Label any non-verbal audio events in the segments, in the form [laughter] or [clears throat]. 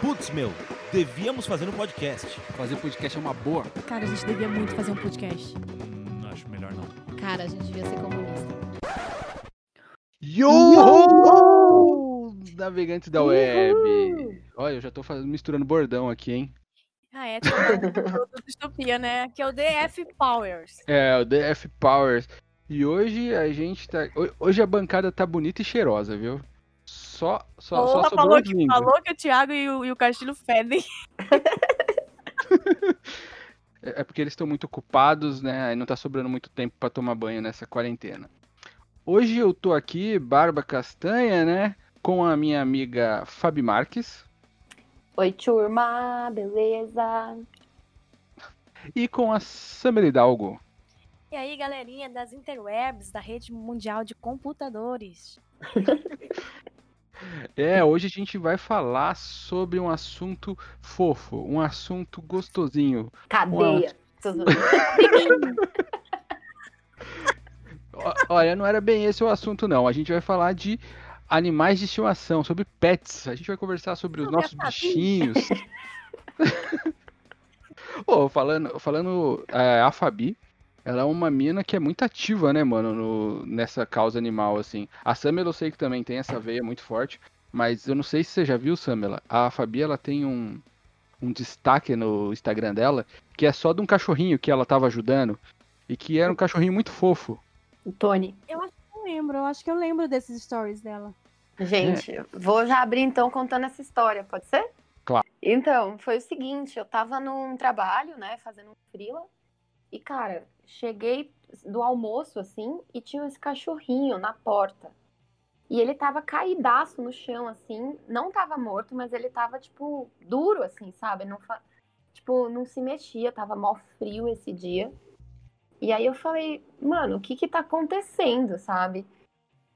Putz, meu, devíamos fazer um podcast. Fazer podcast é uma boa. Cara, a gente devia muito fazer um podcast. Hum, acho melhor não. Cara, a gente devia ser comunista. Yo! Navegantes da web. Olha, eu já tô fazendo, misturando bordão aqui, hein? Ah, é, tudo distopia, né? Que é o DF Powers. É, o DF Powers. E hoje a gente tá. ho- Hoje a bancada tá bonita e cheirosa, viu? Só, só, só falou que, falou que o Thiago e o, e o Castilho fedem. [laughs] É é porque eles estão muito ocupados, né? Aí não tá sobrando muito tempo pra tomar banho nessa quarentena. Hoje eu tô aqui, barba castanha, né? Com a minha amiga Fabi Marques Oi, turma, beleza? e com a Samir Hidalgo. E aí, galerinha das interwebs, da rede mundial de computadores. [laughs] É, hoje a gente vai falar sobre um assunto fofo, um assunto gostosinho. Cadeia. [laughs] Olha, não era bem esse o assunto, não. A gente vai falar de animais de estimação, sobre pets. A gente vai conversar sobre os Não, nossos bichinhos. [laughs] Ô, falando, falando é, a Fabi, ela é uma mina que é muito ativa, né, mano, no- nessa causa animal, assim. A Samela eu sei que também tem essa veia muito forte, mas eu não sei se você já viu, Samela. A Fabi, ela tem um, um destaque no Instagram dela, que é só de um cachorrinho que ela tava ajudando, e que era um cachorrinho muito fofo. Tony, Não lembro, eu acho que eu lembro desses stories dela. gente, vou já abrir então contando essa história, pode ser? Claro. Então, foi o seguinte, eu tava num trabalho, né, fazendo um frila, e cara, cheguei do almoço assim e tinha esse cachorrinho na porta. E ele tava caidaço no chão assim, não tava morto, mas ele tava tipo duro assim, sabe? Não fa... tipo, não se mexia, tava mó frio esse dia. E aí eu falei, mano, o que que tá acontecendo, sabe?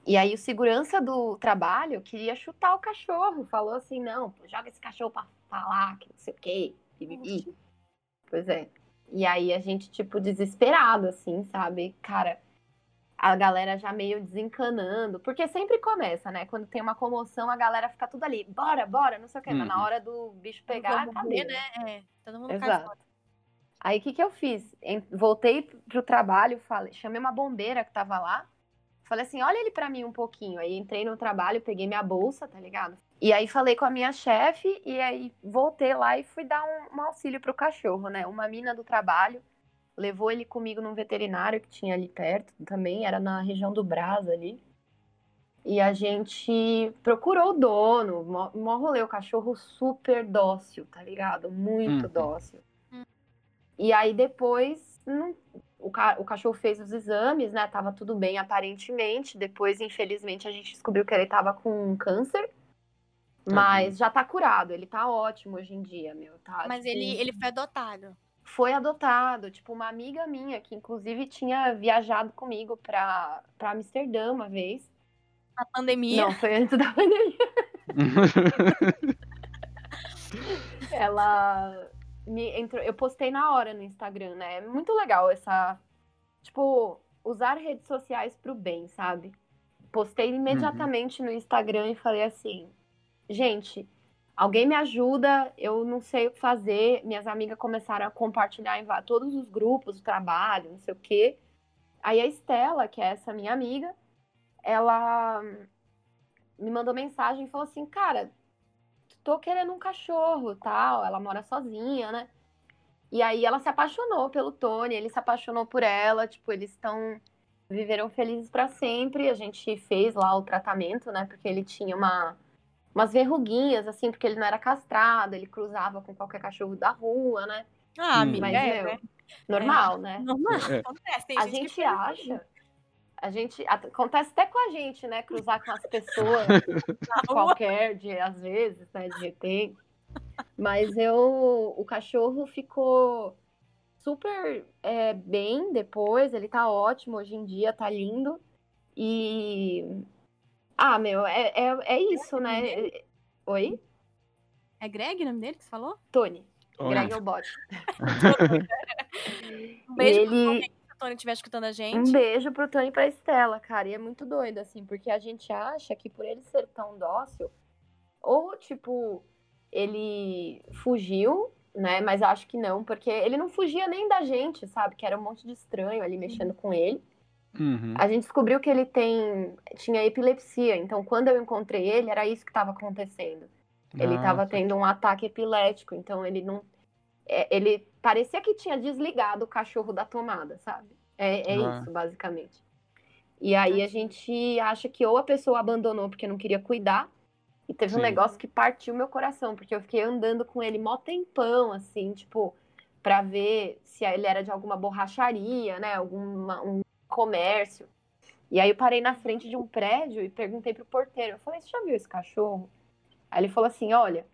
E aí o segurança do trabalho queria chutar o cachorro, falou assim, não, joga esse cachorro pra, pra lá, que não sei o quê, bibibi. Pois é. E aí a gente, tipo, desesperado, assim, sabe? Cara, a galera já meio desencanando, porque sempre começa, né? Quando tem uma comoção, a galera fica tudo ali, bora, bora, não sei o quê, mas na Uhum. hora do bicho pegar, Vamos cadê? né? É, todo mundo Exato. Aí o que, que eu fiz? Voltei pro trabalho, falei, chamei uma bombeira que tava lá. Falei assim, olha ele pra mim um pouquinho. Aí entrei no trabalho, peguei minha bolsa, tá ligado? E aí falei com a minha chefe e aí voltei lá e fui dar um, um auxílio pro cachorro, né? Uma mina do trabalho levou ele comigo num veterinário que tinha ali perto também, era na região do Brás ali. E a gente procurou o dono, mó, mó rolê, o cachorro super dócil, tá ligado? Muito Uhum. dócil. E aí depois não- o, ca- o cachorro fez os exames, né? Tava tudo bem aparentemente. Depois, infelizmente, a gente descobriu que ele tava com câncer. Mas já tá curado, ele tá ótimo hoje em dia, meu. Tá, Mas tipo, ele, ele foi adotado. foi adotado. Tipo, uma amiga minha que, inclusive, tinha viajado comigo pra, pra Amsterdã uma vez. Na pandemia. Não, foi antes da [laughs] pandemia. [laughs] Ela me entrou, eu postei na hora no Instagram, né? É muito legal essa, tipo, usar redes sociais pro bem, sabe? Postei imediatamente no Instagram e falei assim: "Gente, alguém me ajuda, eu não sei o que fazer". Minhas amigas começaram a compartilhar em todos os grupos do trabalho, não sei o quê. Aí a Estela, que é essa minha amiga, ela me mandou mensagem e falou assim: "Cara, tô querendo um cachorro, tal. Ela mora sozinha, né? E aí ela se apaixonou pelo Tony, ele se apaixonou por ela, tipo, eles estão viveram felizes pra sempre. A gente fez lá o tratamento, né? Porque ele tinha uma umas verruguinhas assim, porque ele não era castrado, ele cruzava com qualquer cachorro da rua, né? Ah, Hum. amiga, Mas é, meu, é normal, né? normal. É. Acontece. Tem A gente, gente acha a gente acontece até com a gente, né? Cruzar com as pessoas [laughs] qualquer de às vezes, né, de repente. Mas eu, o cachorro ficou super é, bem depois, ele tá ótimo hoje em dia, tá lindo. E ah, meu, é, é, é isso, né? Oi? É Greg o nome dele que você falou? Tony. Olha, Greg é o bot. [laughs] Um beijo E pro ele- Tony, se o Tony estiver escutando a gente. Um beijo pro Tony e pra Estela, cara. E é muito doido, assim, porque a gente acha que por ele ser tão dócil, ou, tipo, ele fugiu, né? Mas acho que não, porque ele não fugia nem da gente, sabe? Que era um monte de estranho ali mexendo com ele. Uhum. A gente descobriu que ele tem tinha epilepsia, então quando eu encontrei ele, era isso que estava acontecendo. Ele Ah, estava tendo um ataque epilético, então ele não. é, ele parecia que tinha desligado o cachorro da tomada, sabe? É, é Ah. isso, basicamente. E aí a gente acha que ou a pessoa abandonou porque não queria cuidar, e teve um Sim. negócio que partiu meu coração, porque eu fiquei andando com ele mó tempão, assim, tipo, pra ver se ele era de alguma borracharia, né? Alguma, um comércio. E aí eu parei na frente de um prédio e perguntei pro porteiro. Eu falei, você já viu esse cachorro? Aí ele falou assim, olha,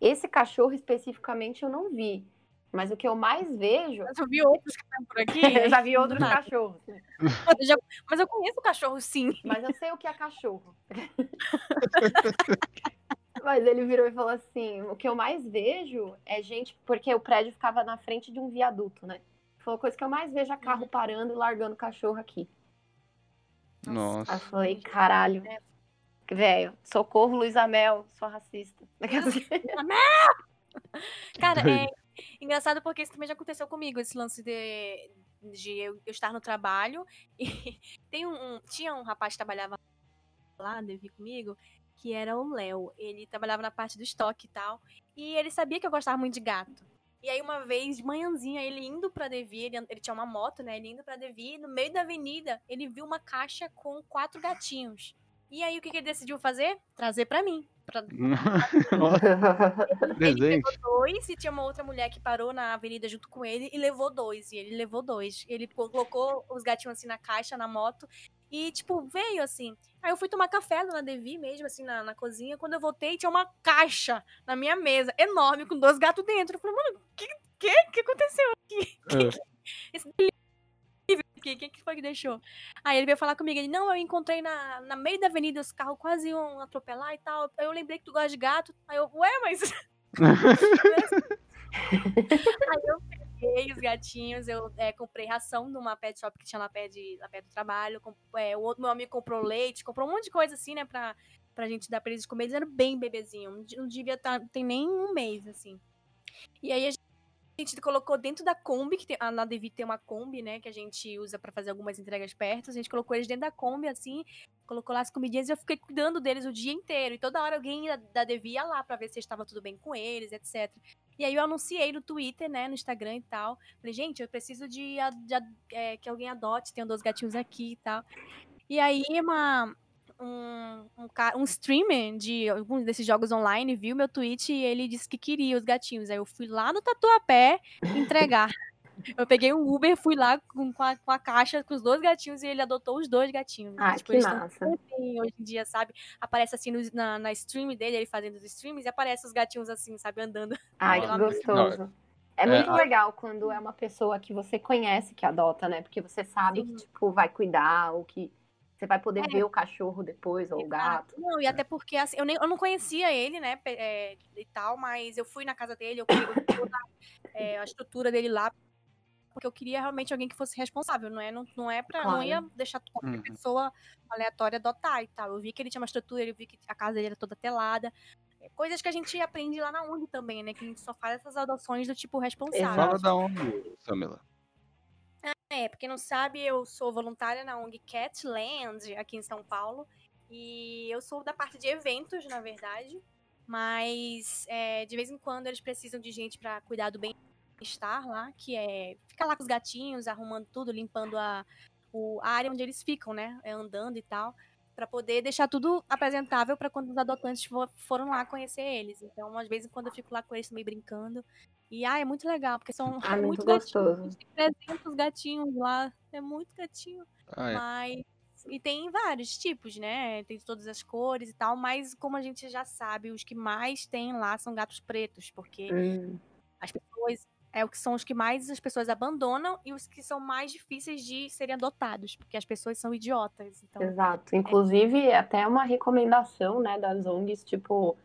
esse cachorro especificamente eu não vi. Mas o que eu mais vejo. Mas eu vi outros que estão por aqui. [laughs] eu já vi outros Nada. cachorros. Eu já- Mas eu conheço o cachorro, sim. Mas eu sei o que é cachorro. [laughs] Mas ele virou e falou assim: o que eu mais vejo é gente. Porque o prédio ficava na frente de um viaduto, né? Falou, a coisa que eu mais vejo é carro parando e largando cachorro aqui. Aí eu Nossa. falei, caralho. Velho, socorro, Luiz Amel, sou racista. [laughs] Cara, Doido. é engraçado porque isso também já aconteceu comigo, esse lance de, de eu, eu estar no trabalho [laughs] e tem um, um- tinha um rapaz que trabalhava lá, Devi comigo, que era o Léo. Ele trabalhava na parte do estoque e tal, e ele sabia que eu gostava muito de gato. E aí uma vez, de manhãzinha, ele indo pra Devi, ele, ele tinha uma moto, né, ele indo pra Devi, no meio da avenida, ele viu uma caixa com quatro gatinhos. E aí o que, que ele decidiu fazer? Trazer pra mim. Pra, [laughs] ele levou dois e tinha uma outra mulher que parou na avenida junto com ele e levou dois. E ele levou dois. Ele colocou os gatinhos assim na caixa, na moto. E, tipo, veio assim. Aí eu fui tomar café na Devi mesmo, assim, na, na cozinha. Quando eu voltei, tinha uma caixa na minha mesa, enorme, com dois gatos dentro. Eu falei, mano, o que, que, que aconteceu aqui? [laughs] Esse delivery aqui, quem que foi que deixou? Aí ele veio falar comigo, ele, não, eu encontrei na, na meio da avenida, os carros quase iam atropelar e tal. Aí eu lembrei que tu gosta de gato. Aí eu, ué, mas [laughs] [laughs] Aí eu peguei os gatinhos, eu é, comprei ração numa pet shop que tinha lá perto, de, lá perto do trabalho. com- é, o outro meu amigo comprou leite, comprou um monte de coisa assim, né, pra, pra gente dar pra eles comer. Eles eram bem bebezinhos, não de- não devia estar, tem nem um mês, assim. E aí a gente colocou dentro da Kombi, que tem, a, na Devi tem uma Kombi, né, que a gente usa pra fazer algumas entregas perto. A gente colocou eles dentro da Kombi, assim, colocou lá as comidinhas e eu fiquei cuidando deles o dia inteiro. E toda hora alguém da, da Devi ia lá pra ver se estava tudo bem com eles, etc. E aí eu anunciei no Twitter, né, no Instagram e tal. Falei, gente, eu preciso de, de a- é, que alguém adote, tenho dois gatinhos aqui e tal. E aí uma, um, um, um streamer de alguns desses jogos online viu meu tweet e ele disse que queria os gatinhos. Aí eu fui lá no Tatuapé [laughs] entregar. Eu peguei um Uber, fui lá com, com, a, com a caixa com os dois gatinhos e ele adotou os dois gatinhos. Ah, Tipo, que massa. assim, hoje em dia, sabe? Aparece assim no- na, na stream dele, ele fazendo os streams, e aparece os gatinhos assim, sabe, andando. Ai, Pela que gostoso. É É, muito a- legal quando é uma pessoa que você conhece que adota, né? Porque você sabe Sim. que, tipo, vai cuidar, ou que você vai poder É. ver o cachorro depois, ou o gato. Não, e até porque assim, eu, nem, eu não conhecia ele, né, é, e tal, mas eu fui na casa dele, eu queria toda é, a estrutura dele lá, porque eu queria realmente alguém que fosse responsável, não é, não, não é pra, não Claro. ia deixar qualquer Uhum. pessoa aleatória adotar e tal. Eu vi que ele tinha uma estrutura, eu vi que a casa dele era toda telada. É, Coisas que a gente aprende lá na UNI também, né? Que a gente só faz essas adoções do tipo responsável. Fala da onde, Samela. É, pra quem não sabe, eu sou voluntária na ONG Catland, aqui em São Paulo. E eu sou da parte de eventos, na verdade. Mas é, de vez em quando eles precisam de gente pra cuidar do bem-estar lá, que é ficar lá com os gatinhos, arrumando tudo, limpando a, o- a área onde eles ficam, né? é, andando e tal. Pra poder deixar tudo apresentável pra quando os adotantes for- foram lá conhecer eles. Então, às vezes, quando eu fico lá com eles também brincando. E, ah, é muito legal, porque são Ah, muito gatinhos. gostoso. Tem 300 gatinhos lá. É muito gatinho. Ah, é. Mas. E tem vários tipos, né? Tem de todas as cores e tal. Mas, como a gente já sabe, os que mais tem lá são gatos pretos. Porque Hum, as pessoas. É o que são os que mais as pessoas abandonam e os que são mais difíceis de serem adotados. Porque as pessoas são idiotas. Então, exato. Inclusive, é até uma recomendação, né, das ONGs, tipo,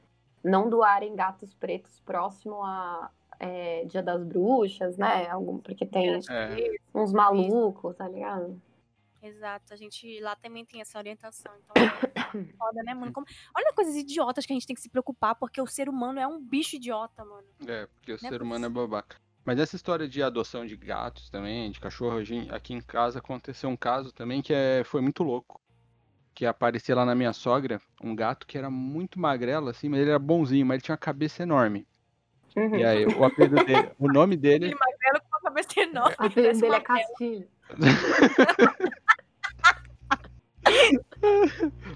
não doarem gatos pretos próximo a é, Dia das Bruxas, né? Algum, porque tem É. uns malucos, tá ligado? Exato, a gente lá também tem essa orientação. Então, é [coughs] foda, né, mano? Como- Olha coisas idiotas que a gente tem que se preocupar, porque o ser humano é um bicho idiota, mano. É, porque o Não é ser humano é babaca. Mas essa história de adoção de gatos também, de cachorro, aqui em casa aconteceu um caso também que é, foi muito louco. Que aparecia lá na minha sogra um gato que era muito magrelo, assim, mas ele era bonzinho, mas ele tinha uma cabeça enorme. Uhum. E aí, o apelido dele, o nome dele. Ele magrelo com a cabeça enorme. A filha parece dele uma é Castilho. [laughs]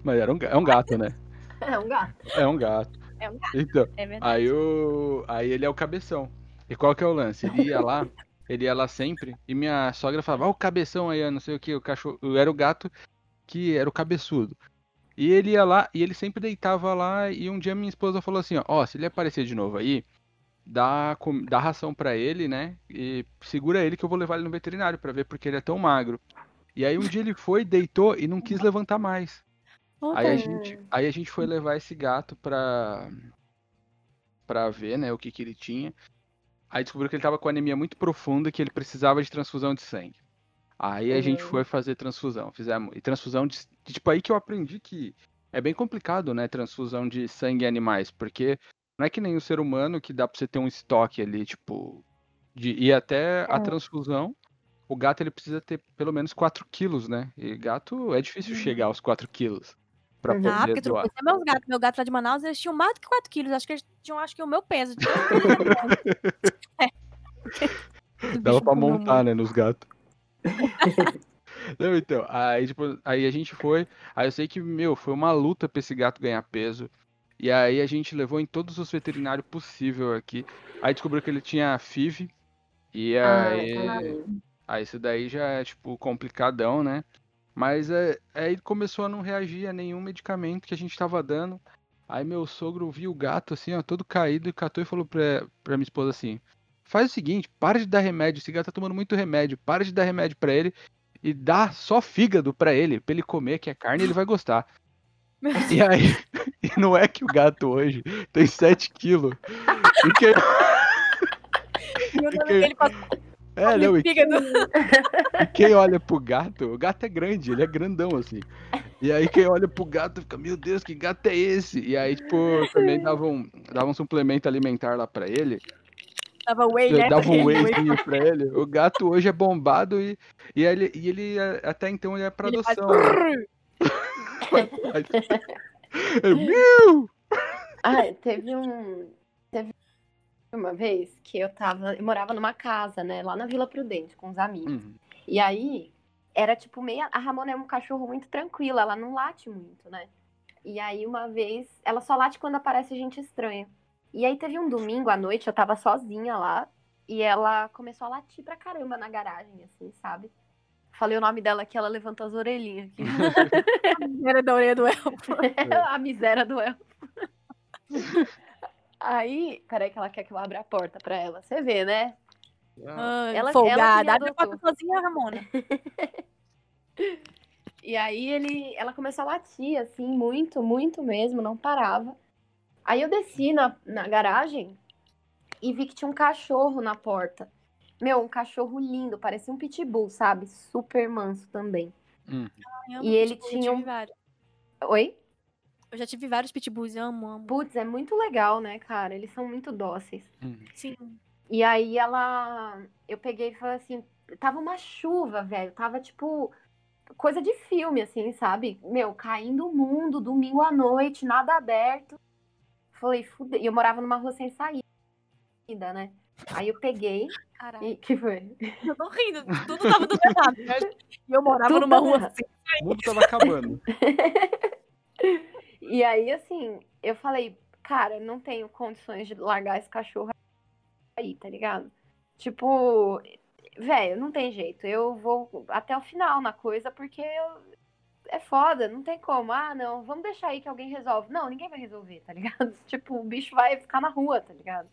Mas era um, é um gato, né? É um gato. É um gato. É um gato, Então, é verdade. Aí, o... aí ele é o cabeção. E qual que é o lance? Ele ia lá, ele ia lá sempre, e minha sogra falava, ó, o cabeção aí, não sei o que, o cachorro. Era o gato que era o cabeçudo. E ele ia lá, e ele sempre deitava lá, e um dia minha esposa falou assim, ó, ó, se ele aparecer de novo aí, dá, dá ração pra ele, né? E segura ele que eu vou levar ele no veterinário pra ver porque ele é tão magro. E aí um dia ele foi, deitou e não quis levantar mais. Aí a gente, aí a gente foi levar esse gato pra, pra ver, né, o que que ele tinha. Aí descobriu que ele tava com anemia muito profunda, que ele precisava de transfusão de sangue. Aí a gente Uhum. foi fazer transfusão, fizemos, e transfusão de, tipo aí que eu aprendi que é bem complicado, né, transfusão de sangue em animais, porque não é que nem o ser humano que dá pra você ter um estoque ali, tipo, de ir até a É. transfusão. O gato ele precisa ter pelo menos 4 quilos, né? E gato é difícil Uhum. chegar aos 4 quilos pra Uhum. Ah, poder porque tu não doar. conhecia meus gatos. Meu gato lá de Manaus, eles tinham mais do que 4 quilos. Acho que eles tinham, acho que o meu peso. tanto [laughs] [laughs] Dava pra montar, né, nos gatos. [laughs] Não, então, aí, tipo, aí a gente foi. Aí eu sei que, meu, foi uma luta pra esse gato ganhar peso. E aí a gente levou em todos os veterinários possível aqui. Aí descobriu que ele tinha FIV. E Ah, aí. Aí isso daí já é, tipo, complicadão, né? Mas é, aí ele começou a não reagir a nenhum medicamento que a gente tava dando. Aí meu sogro viu o gato assim, ó, todo caído, e catou e falou pra, pra minha esposa assim: faz o seguinte, para de dar remédio, esse gato tá tomando muito remédio, para de dar remédio pra ele e dá só fígado pra ele, pra ele comer, que é carne, ele vai gostar. Meu [laughs] E aí, [laughs] e não é que o gato hoje tem 7 quilos. E que, E nome que- dele passou é, não, e fígado. [laughs] E quem olha pro gato, o gato é grande, ele é grandão assim. E aí quem olha pro gato fica, meu Deus, que gato é esse? E aí, tipo, também dava um, dava um suplemento alimentar lá pra ele. Tava whey, né? dava um Whey. wheyzinho [laughs] pra ele. O gato hoje é bombado e, e, ele, e ele, é- até então, ele é pra Ele faz adoção. né? [laughs] É, Miu! Ah, teve um. Uma vez que eu tava. Eu morava numa casa, né? Lá na Vila Prudente, com os amigos. Uhum. E aí, era tipo meia. A Ramona é um cachorro muito tranquila, ela não late muito, né? E aí, uma vez, ela só late quando aparece gente estranha. E aí, teve um domingo à noite, eu tava sozinha lá. E ela começou a latir pra caramba na garagem, assim, sabe? Falei o nome dela aqui, ela levantou as orelhinhas aqui. [laughs] Era da orelha do elfo. [laughs] a miséria do elfo. [laughs] Aí, peraí que ela quer que eu abra a porta pra ela. Você vê, né? Ah, Ela- ela folgada. me Abre a porta sozinha, Ramona. [laughs] E aí ele, ela começou a latir, assim, muito, muito mesmo, não parava. Aí eu desci na, na garagem e vi que tinha um cachorro na porta. Meu, um cachorro lindo, parecia um pitbull, sabe? Super manso também. Hum. E ele pitbull, tinha um-. Oi? Eu já tive vários pitbulls, eu amo, amo. Putz, é muito legal, né, cara? Eles são muito dóceis. hum. Sim. E aí ela. Eu peguei e falei assim. Tava uma chuva, velho. Tava tipo. Coisa de filme, assim, sabe? Meu, caindo o mundo, domingo à noite, nada aberto. Falei, fudeu. E eu morava numa rua sem saída, né? Aí eu peguei. Caralho. E que foi? Eu tô rindo. Tudo tava tudo errado. [laughs] E eu morava Tudo numa rua errado. assim. O mundo tava acabando. [laughs] E aí, assim, eu falei, cara, não tenho condições de largar esse cachorro aí, tá ligado? Tipo, velho, não tem jeito. Eu vou até o final na coisa, porque eu- é foda, não tem como. Ah, não, vamos deixar aí que alguém resolve. Não, ninguém vai resolver, tá ligado? [laughs] Tipo, o bicho vai ficar na rua, tá ligado?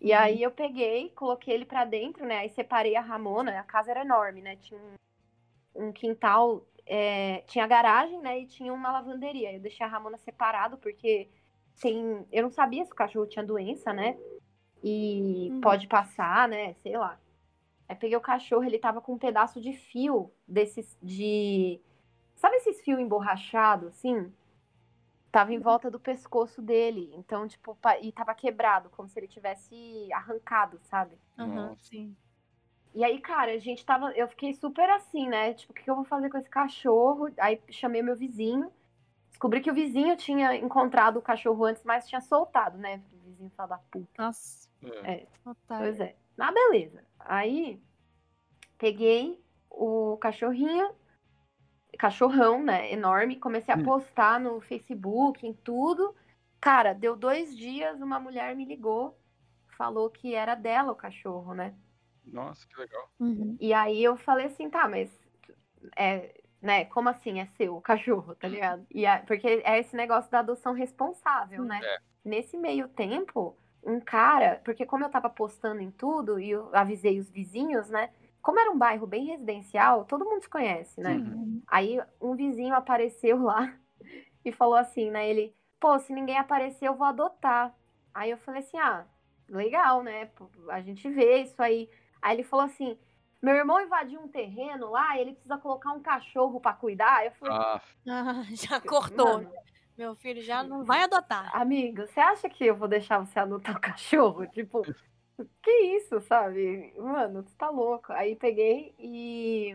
E aí eu peguei, coloquei ele pra dentro, né? Aí separei a Ramona, a casa era enorme, né? Tinha um, um quintal é, tinha garagem, né? E tinha uma lavanderia. Eu deixei a Ramona separado, porque tem. Eu não sabia se o cachorro tinha doença, né? E Uhum. pode passar, né? Sei lá. Aí peguei o cachorro, ele tava com um pedaço de fio desses de. Sabe esses fios emborrachados, assim? Tava em volta do pescoço dele. Então, tipo, e tava quebrado, como se ele tivesse arrancado, sabe? Aham, Nossa. sim. E aí, cara, a gente tava. Eu fiquei super assim, né? Tipo, o que eu vou fazer com esse cachorro? Aí chamei meu vizinho. Descobri que o vizinho tinha encontrado o cachorro antes, mas tinha soltado, né? O vizinho fala da puta. Nossa, É. otário. Pois é. Ah, beleza. Aí peguei o cachorrinho, cachorrão, né? Enorme, comecei a Hum. postar no Facebook, em tudo. Cara, deu dois dias, uma mulher me ligou, falou que era dela o cachorro, né? Nossa, que legal. Uhum. E aí eu falei assim, tá, mas é, né, como assim é seu o cachorro, tá ligado? E a- porque é esse negócio da adoção responsável, né? É. Nesse meio tempo, um cara, porque como eu tava postando em tudo e eu avisei os vizinhos, né? Como era um bairro bem residencial, todo mundo se conhece, né? Uhum. Aí um vizinho apareceu lá [laughs] e falou assim, né? Ele, pô, se ninguém aparecer, eu vou adotar. Aí eu falei assim, ah, legal, né? A gente vê isso aí. Aí ele falou assim, meu irmão invadiu um terreno lá, ele precisa colocar um cachorro pra cuidar. Eu falei, Ah, Ah, [laughs] já cortou. Mano, Meu filho já não vai adotar. amigo, você acha que eu vou deixar você adotar o [laughs] cachorro? Tipo, que isso, sabe? Mano, você tá louco. Aí peguei e.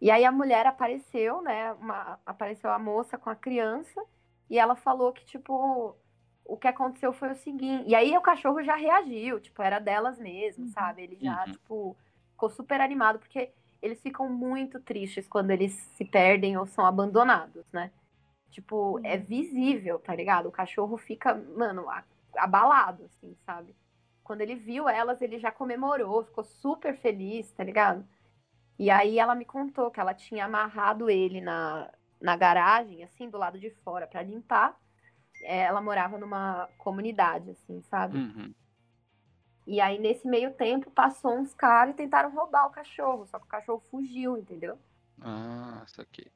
E aí a mulher apareceu, né? Uma... Apareceu a moça com a criança e ela falou que, tipo, o que aconteceu foi o seguinte. E aí o cachorro já reagiu, tipo, era delas mesmo, Uhum. sabe? Ele já, Uhum. tipo, ficou super animado, porque eles ficam muito tristes quando eles se perdem ou são abandonados, né? Tipo, é Uhum. visível, tá ligado? O cachorro fica, mano, abalado, assim, sabe? Quando ele viu elas, ele já comemorou, ficou super feliz, tá ligado? E aí ela me contou que ela tinha amarrado ele na, na garagem, assim, do lado de fora, pra limpar. É, ela morava numa comunidade, assim, sabe? uhum. E aí, nesse meio tempo, passou uns caras e tentaram roubar o cachorro, só que o cachorro fugiu, entendeu? Ah, saquei.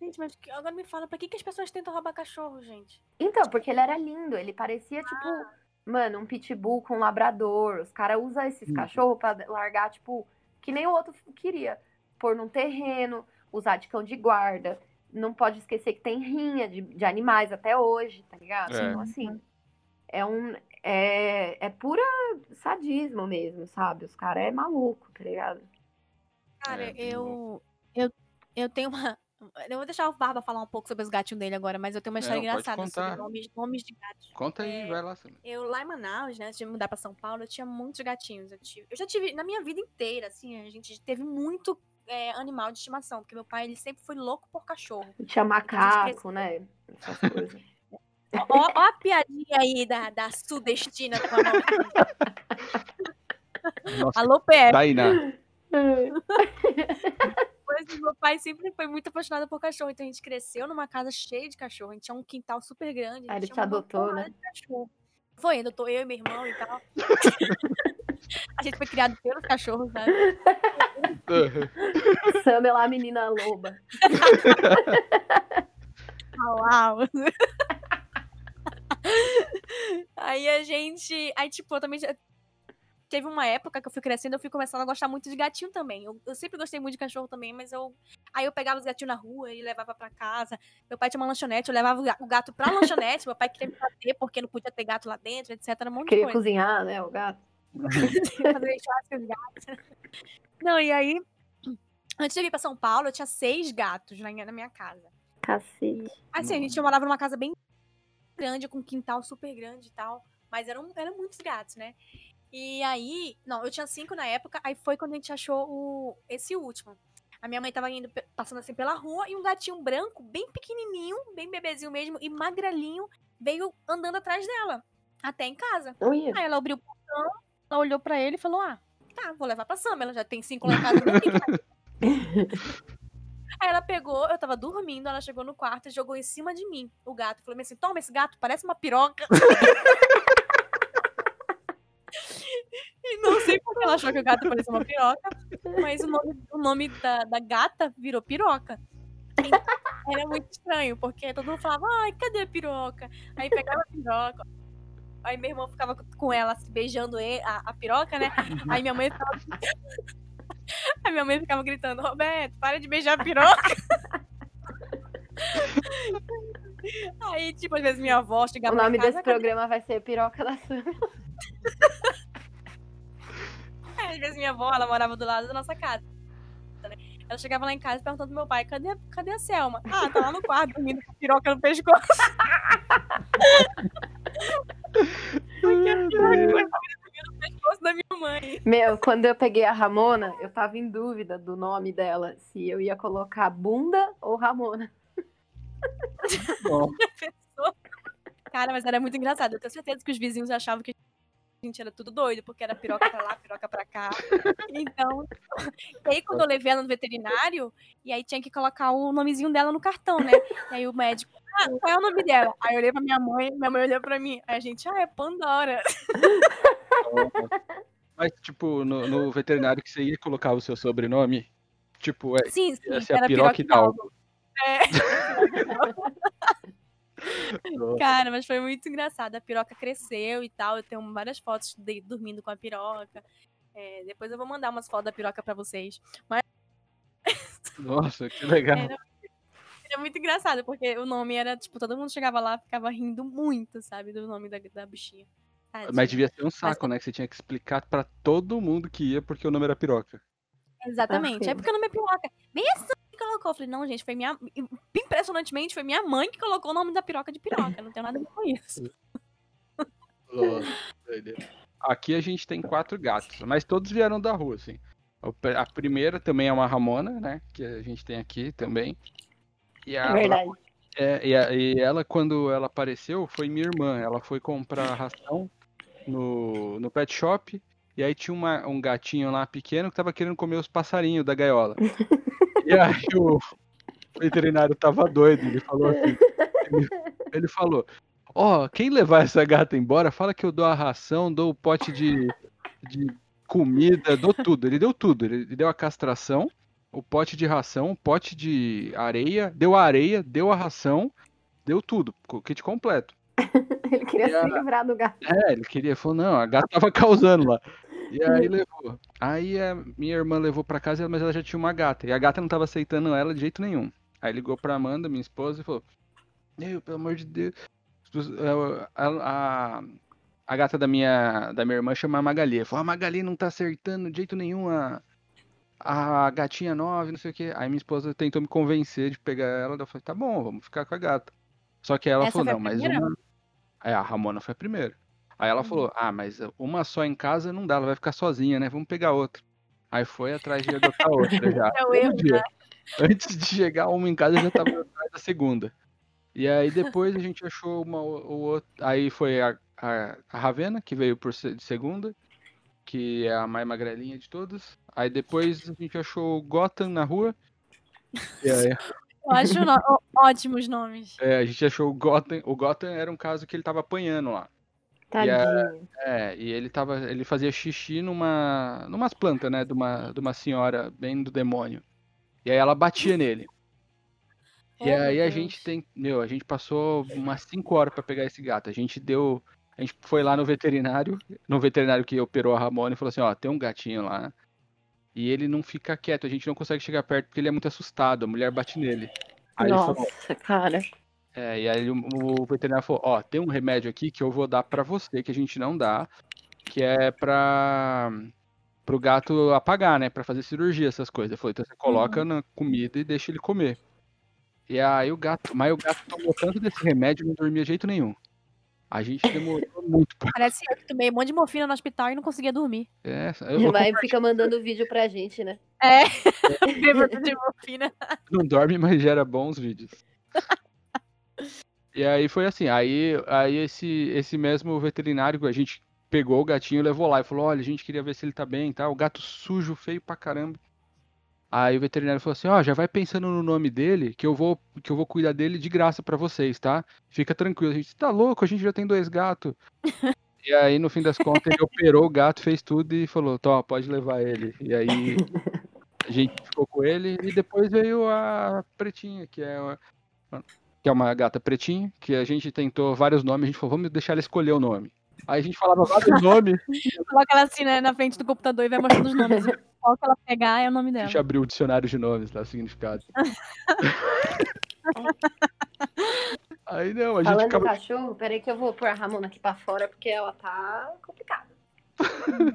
Gente, mas que- agora me fala, pra que, que as pessoas tentam roubar cachorro, gente? Então, porque ele era lindo, ele parecia, tipo, mano, um pitbull com um labrador. Os caras usam esses Uhum. cachorros pra largar, tipo, que nem o outro queria. Pôr num terreno, usar de cão de guarda. Não pode esquecer que tem rinha de, de animais até hoje, tá ligado? É. Então, assim, é um. É, é pura sadismo mesmo, sabe? Os caras é maluco, tá ligado? Cara, É, eu, eu. Eu tenho uma. Eu vou deixar o Barba falar um pouco sobre os gatinhos dele agora, mas eu tenho uma história Não, pode engraçada sobre nomes, nomes de gatos. Conta aí, É, vai lá, Samir. Eu lá em Manaus, né, antes de mudar pra São Paulo, eu tinha muitos gatinhos. Eu, tive, eu já tive, na minha vida inteira, assim, a gente teve muito é, animal de estimação, porque meu pai, ele sempre foi louco por cachorro. Tinha macaco, né? Essas coisas. Ó, ó- a piadinha aí da, da sudestina com a mão. Nossa, Alô, PF. Tainá. Mas meu pai sempre foi muito apaixonado por cachorro, então a gente cresceu numa casa cheia de cachorro. A gente tinha um quintal super grande. a Aí gente ele tinha te adotou, né? de cachorro. Foi, adotou eu e meu irmão e tal. [laughs] a gente foi criado pelos cachorros, né? Sam é lá a menina loba. Uau! aí a gente. Aí, tipo, eu também. Teve uma época que eu fui crescendo, eu fui começando a gostar muito de gatinho também. Eu, eu sempre gostei muito de cachorro também, mas eu. Aí eu pegava os gatinhos na rua e levava pra casa. Meu pai tinha uma lanchonete, eu levava o ga- o gato pra lanchonete. meu pai queria me bater porque não podia ter gato lá dentro, etc. Um monte de Queria coisa. cozinhar, né, o gato. [laughs] fazer churrasco gatos. Não, e aí, antes de eu vir pra São Paulo, eu tinha seis gatos lá em- na minha casa. Cacete. Assim, a gente morava numa casa bem grande, com um quintal super grande e tal. Mas eram, eram muitos gatos, né? E aí, não, eu tinha cinco na época, aí foi quando a gente achou o, esse último. A minha mãe tava indo, passando assim pela rua, e um gatinho branco, bem pequenininho, bem bebezinho mesmo, e magrelinho, veio andando atrás dela, até em casa. Ui, Aí ela abriu o portão, ela olhou pra ele e falou: Ah, tá, vou levar pra Sam. Ela já tem cinco lá em casa. [laughs] Aí ela pegou, eu tava dormindo, ela chegou no quarto e jogou em cima de mim o gato. Falou assim: toma esse gato, parece uma piroca. [laughs] e não sei porque ela achou que o gato parecia uma piroca, mas o nome, o nome da, da gata virou piroca. E era muito estranho, porque todo mundo falava, ai, cadê a piroca? Aí pegava a piroca. aí meu irmão ficava com ela beijando a, a piroca, né? Aí minha mãe ficava. [laughs] Aí minha mãe ficava gritando, Roberto, para de beijar a piroca. Aí, tipo, às vezes minha avó O chegava lá nome casa, desse programa vai ser Piroca da Sam. [laughs] Às vezes minha avó, ela morava do lado da nossa casa. né? Ela chegava lá em casa perguntando pro meu pai, cadê, cadê a Selma? Ah, tá lá no quarto, dormindo com a piroca no pescoço. [laughs] Porque a piroca no pescoço da minha mãe. Meu, quando eu peguei a Ramona, eu tava em dúvida do nome dela, se eu ia colocar Bunda ou Ramona. [laughs] Bom, Cara, mas era muito engraçado. Eu tenho certeza que os vizinhos achavam que a gente era tudo doido, porque era piroca pra lá, piroca pra cá. Então, [laughs] e aí quando eu levei ela no veterinário, e aí tinha que colocar o nomezinho dela no cartão, né? E aí o médico, ah, qual é o nome dela? Aí eu olhei pra minha mãe, minha mãe olhou pra mim. Aí a gente, ah, é Pandora. [laughs] mas, tipo, no, no veterinário que você ia colocar o seu sobrenome, tipo, é, Sim, sim, ia ser a era piroca. Hidalgo. É. [laughs] Cara, mas foi muito engraçado. A piroca cresceu e tal. Eu tenho várias fotos de dormindo com a piroca. É, depois eu vou mandar umas fotos da piroca pra vocês. Nossa, que legal. Era, era muito engraçado, porque o nome era, tipo, todo mundo chegava lá ficava rindo muito, sabe, do nome da, da bichinha. Tadinha. Mas devia ser um saco, né? Que você tinha que explicar pra todo mundo que ia porque o nome era piroca. Exatamente. Ah, É porque o nome é piroca. Bem assim que colocou. Eu falei, não, gente, foi minha. Impressionantemente, foi minha mãe que colocou o nome da piroca de piroca. Não tem nada a ver com isso. [laughs] Aqui a gente tem quatro gatos, mas todos vieram da rua, assim. A primeira também é uma Ramona, né? Que a gente tem aqui também. E a, Verdade. é, e, a- e ela, quando ela apareceu, foi minha irmã. Ela foi comprar ração no, no pet shop. E aí tinha uma- um gatinho lá pequeno que tava querendo comer os passarinhos da gaiola. [laughs] E aí o veterinário tava doido. Ele falou assim: ele, ele falou: Ó, quem levar essa gata embora, fala que eu dou a ração, dou o pote de, de comida, dou tudo. Ele deu tudo. Ele deu a castração, o pote de ração, o pote de areia, deu a areia, deu a ração, deu tudo, o kit completo. [laughs] Ele queria E a- se livrar do gato. É, ele queria, falou, não, a gata tava causando lá. E aí levou. Aí a minha irmã levou pra casa, mas ela já tinha uma gata. E a gata não tava aceitando ela de jeito nenhum. Aí ligou pra Amanda, minha esposa, e falou: Meu, pelo amor de Deus. A, a, a gata da minha, da minha irmã chama Magali. Falou: A Magali não tá acertando de jeito nenhum a, a gatinha nova, não sei o quê. Aí minha esposa tentou me convencer de pegar ela. Eu falei: Tá bom, vamos ficar com a gata. Só que ela Essa falou: Não, mas uma. É, a Ramona foi a primeira. Aí ela Uhum. falou: Ah, mas uma só em casa não dá, ela vai ficar sozinha, né? Vamos pegar outra. Aí foi atrás de adotar outra já. [laughs] É o erro, dia. [laughs] Antes de chegar uma em casa, já tava atrás da segunda. E aí depois a gente achou uma o o outro. Aí foi a, a, a Ravena, que veio por de segunda, que é a mais magrelinha de todas. Aí depois a gente achou o Gotham na rua. E aí, [laughs] Eu acho no- ótimos nomes. é, a gente achou o Gotham. O Gotham era um caso que ele tava apanhando lá. Tadinho. É, e ele tava, ele fazia xixi numa, numas plantas, né, de uma, de uma senhora bem do demônio. E aí ela batia nele. [laughs] E Oh, meu aí a Deus. gente tem, meu, a gente passou umas 5 horas pra pegar esse gato. A gente deu, a gente foi lá no veterinário, no veterinário que operou a Ramona e falou assim, ó, tem um gatinho lá. E ele não fica quieto, a gente não consegue chegar perto porque ele é muito assustado, a mulher bate nele. Aí ele falou, Nossa, cara. É, e aí o, o veterinário falou, ó, tem um remédio aqui que eu vou dar pra você, que a gente não dá, que é pra pro gato apagar, né, Pra fazer cirurgia, essas coisas. Ele falou, então você coloca na comida e deixa ele comer. E aí o gato, mas o gato tomou tanto desse remédio e não dormia jeito nenhum. A gente demorou muito pra... Parece eu que tomei um monte de morfina no hospital e não conseguia dormir. É, eu, eu Vai fica mandando vídeo pra gente, né? É, [laughs] bêbado de morfina. não dorme, mas gera bons vídeos. [laughs] E aí foi assim, aí, aí esse, esse mesmo veterinário, a gente pegou o gatinho levou lá e falou, olha, a gente queria ver se ele tá bem e tal, o gato sujo, feio pra caramba. Aí o veterinário falou assim, ó, já vai pensando no nome dele, que eu vou, que eu vou cuidar dele de graça pra vocês, tá? Fica tranquilo. A gente, tá louco, a gente já tem dois gatos. [laughs] e aí, no fim das contas, ele operou o gato, fez tudo e falou, tó, pode levar ele. E aí a gente ficou com ele e depois veio a pretinha, que é uma, que é uma gata pretinha, que a gente tentou vários nomes, a gente falou, vamos deixar ela escolher o nome. Aí a gente falava vários [laughs] nomes, Coloca ela assim, né, na frente do computador e vai mostrando os nomes. [laughs] Qual que ela pegar é o nome a dela. gente abriu o dicionário de nomes lá, significado. [laughs] Aí não, a gente Falando acaba. cachorro, peraí que eu vou pôr a Ramona aqui pra fora, porque ela tá complicada.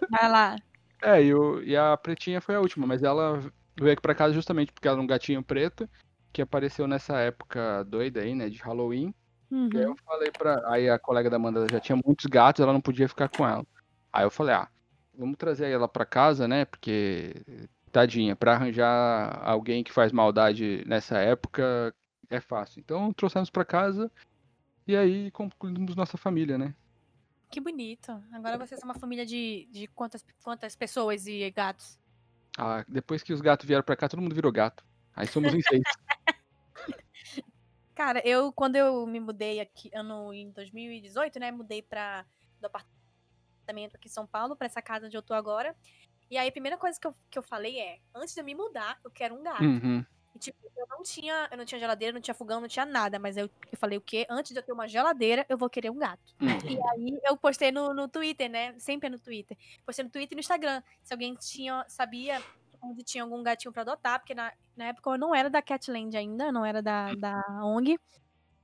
Vai lá. É, e, o- e a pretinha foi a última, mas ela veio aqui pra casa justamente porque ela era um gatinho preto que apareceu nessa época doida aí, né, de Halloween. Uhum. E aí eu falei pra. Aí a colega da Amanda já tinha muitos gatos, ela não podia ficar com ela. Aí eu falei, ah, vamos trazer ela pra casa, né? Porque, tadinha, pra arranjar alguém que faz maldade nessa época é fácil. Então trouxemos pra casa e aí concluímos nossa família, né? Que bonito. Agora vocês são uma família de, de quantas, quantas pessoas e gatos? Ah, depois que os gatos vieram pra cá, todo mundo virou gato. Aí somos em seis. [laughs] Cara, eu, quando eu me mudei aqui, ano em 2018, né? Mudei pra, do apartamento aqui em São Paulo, pra essa casa onde eu tô agora. E aí, a primeira coisa que eu, que eu falei é: antes de eu me mudar, eu quero um gato. Uhum. E, tipo, eu não tinha, eu não tinha geladeira, não tinha fogão, não tinha nada. Mas eu, eu falei o quê? Antes de eu ter uma geladeira, eu vou querer um gato. Uhum. E aí eu postei no, no Twitter, né? Sempre é no Twitter. Postei no Twitter e no Instagram. Se alguém tinha, sabia onde tinha algum gatinho pra adotar, porque na, na época eu não era da Catland ainda, não era da, da ONG.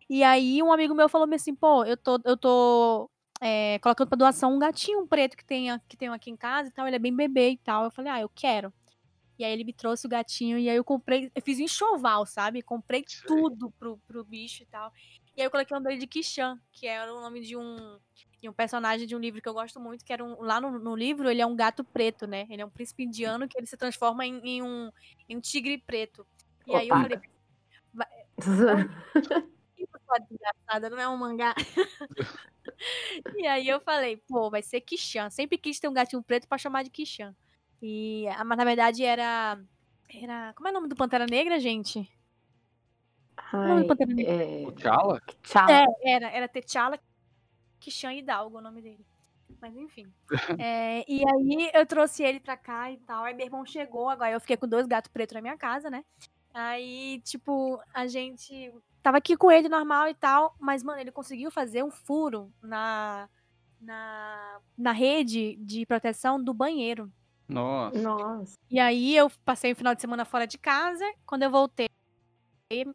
E aí um amigo meu falou assim, pô, eu tô, eu tô é, colocando pra doação um gatinho preto que tem, que tem aqui em casa e tal, ele é bem bebê e tal. Eu falei, ah, eu quero. E aí ele me trouxe o gatinho e aí eu comprei, eu fiz um enxoval, sabe? Comprei tudo pro, pro bicho e tal. E aí eu coloquei o nome dele de Kishan, que era o nome de um, de um personagem de um livro que eu gosto muito, que era um, lá no, no livro ele é um gato preto, né? Ele é um príncipe indiano que ele se transforma em, em um, em um tigre preto. E aí eu Opa. falei, [laughs] engraçada, não é um mangá. [laughs] e aí eu falei, pô, vai ser Kishan. Sempre quis ter um gatinho preto pra chamar de Kishan. E, ah, mas na verdade era. Era. Como é o nome do Pantera Negra, gente? Como é o nome Ai, do Pantera Negra? é... T'Challa? É, era, era T'Challa, Kishan Hidalgo o nome dele. Mas enfim. [laughs] É, e aí eu trouxe ele pra cá e tal. Aí meu irmão chegou, agora eu fiquei com dois gatos pretos na minha casa, né? Aí, tipo, a gente tava aqui com ele normal e tal, mas, mano, ele conseguiu fazer um furo na, na, na rede de proteção do banheiro. Nossa. Nossa. E aí eu passei o final de semana fora de casa. Quando eu voltei,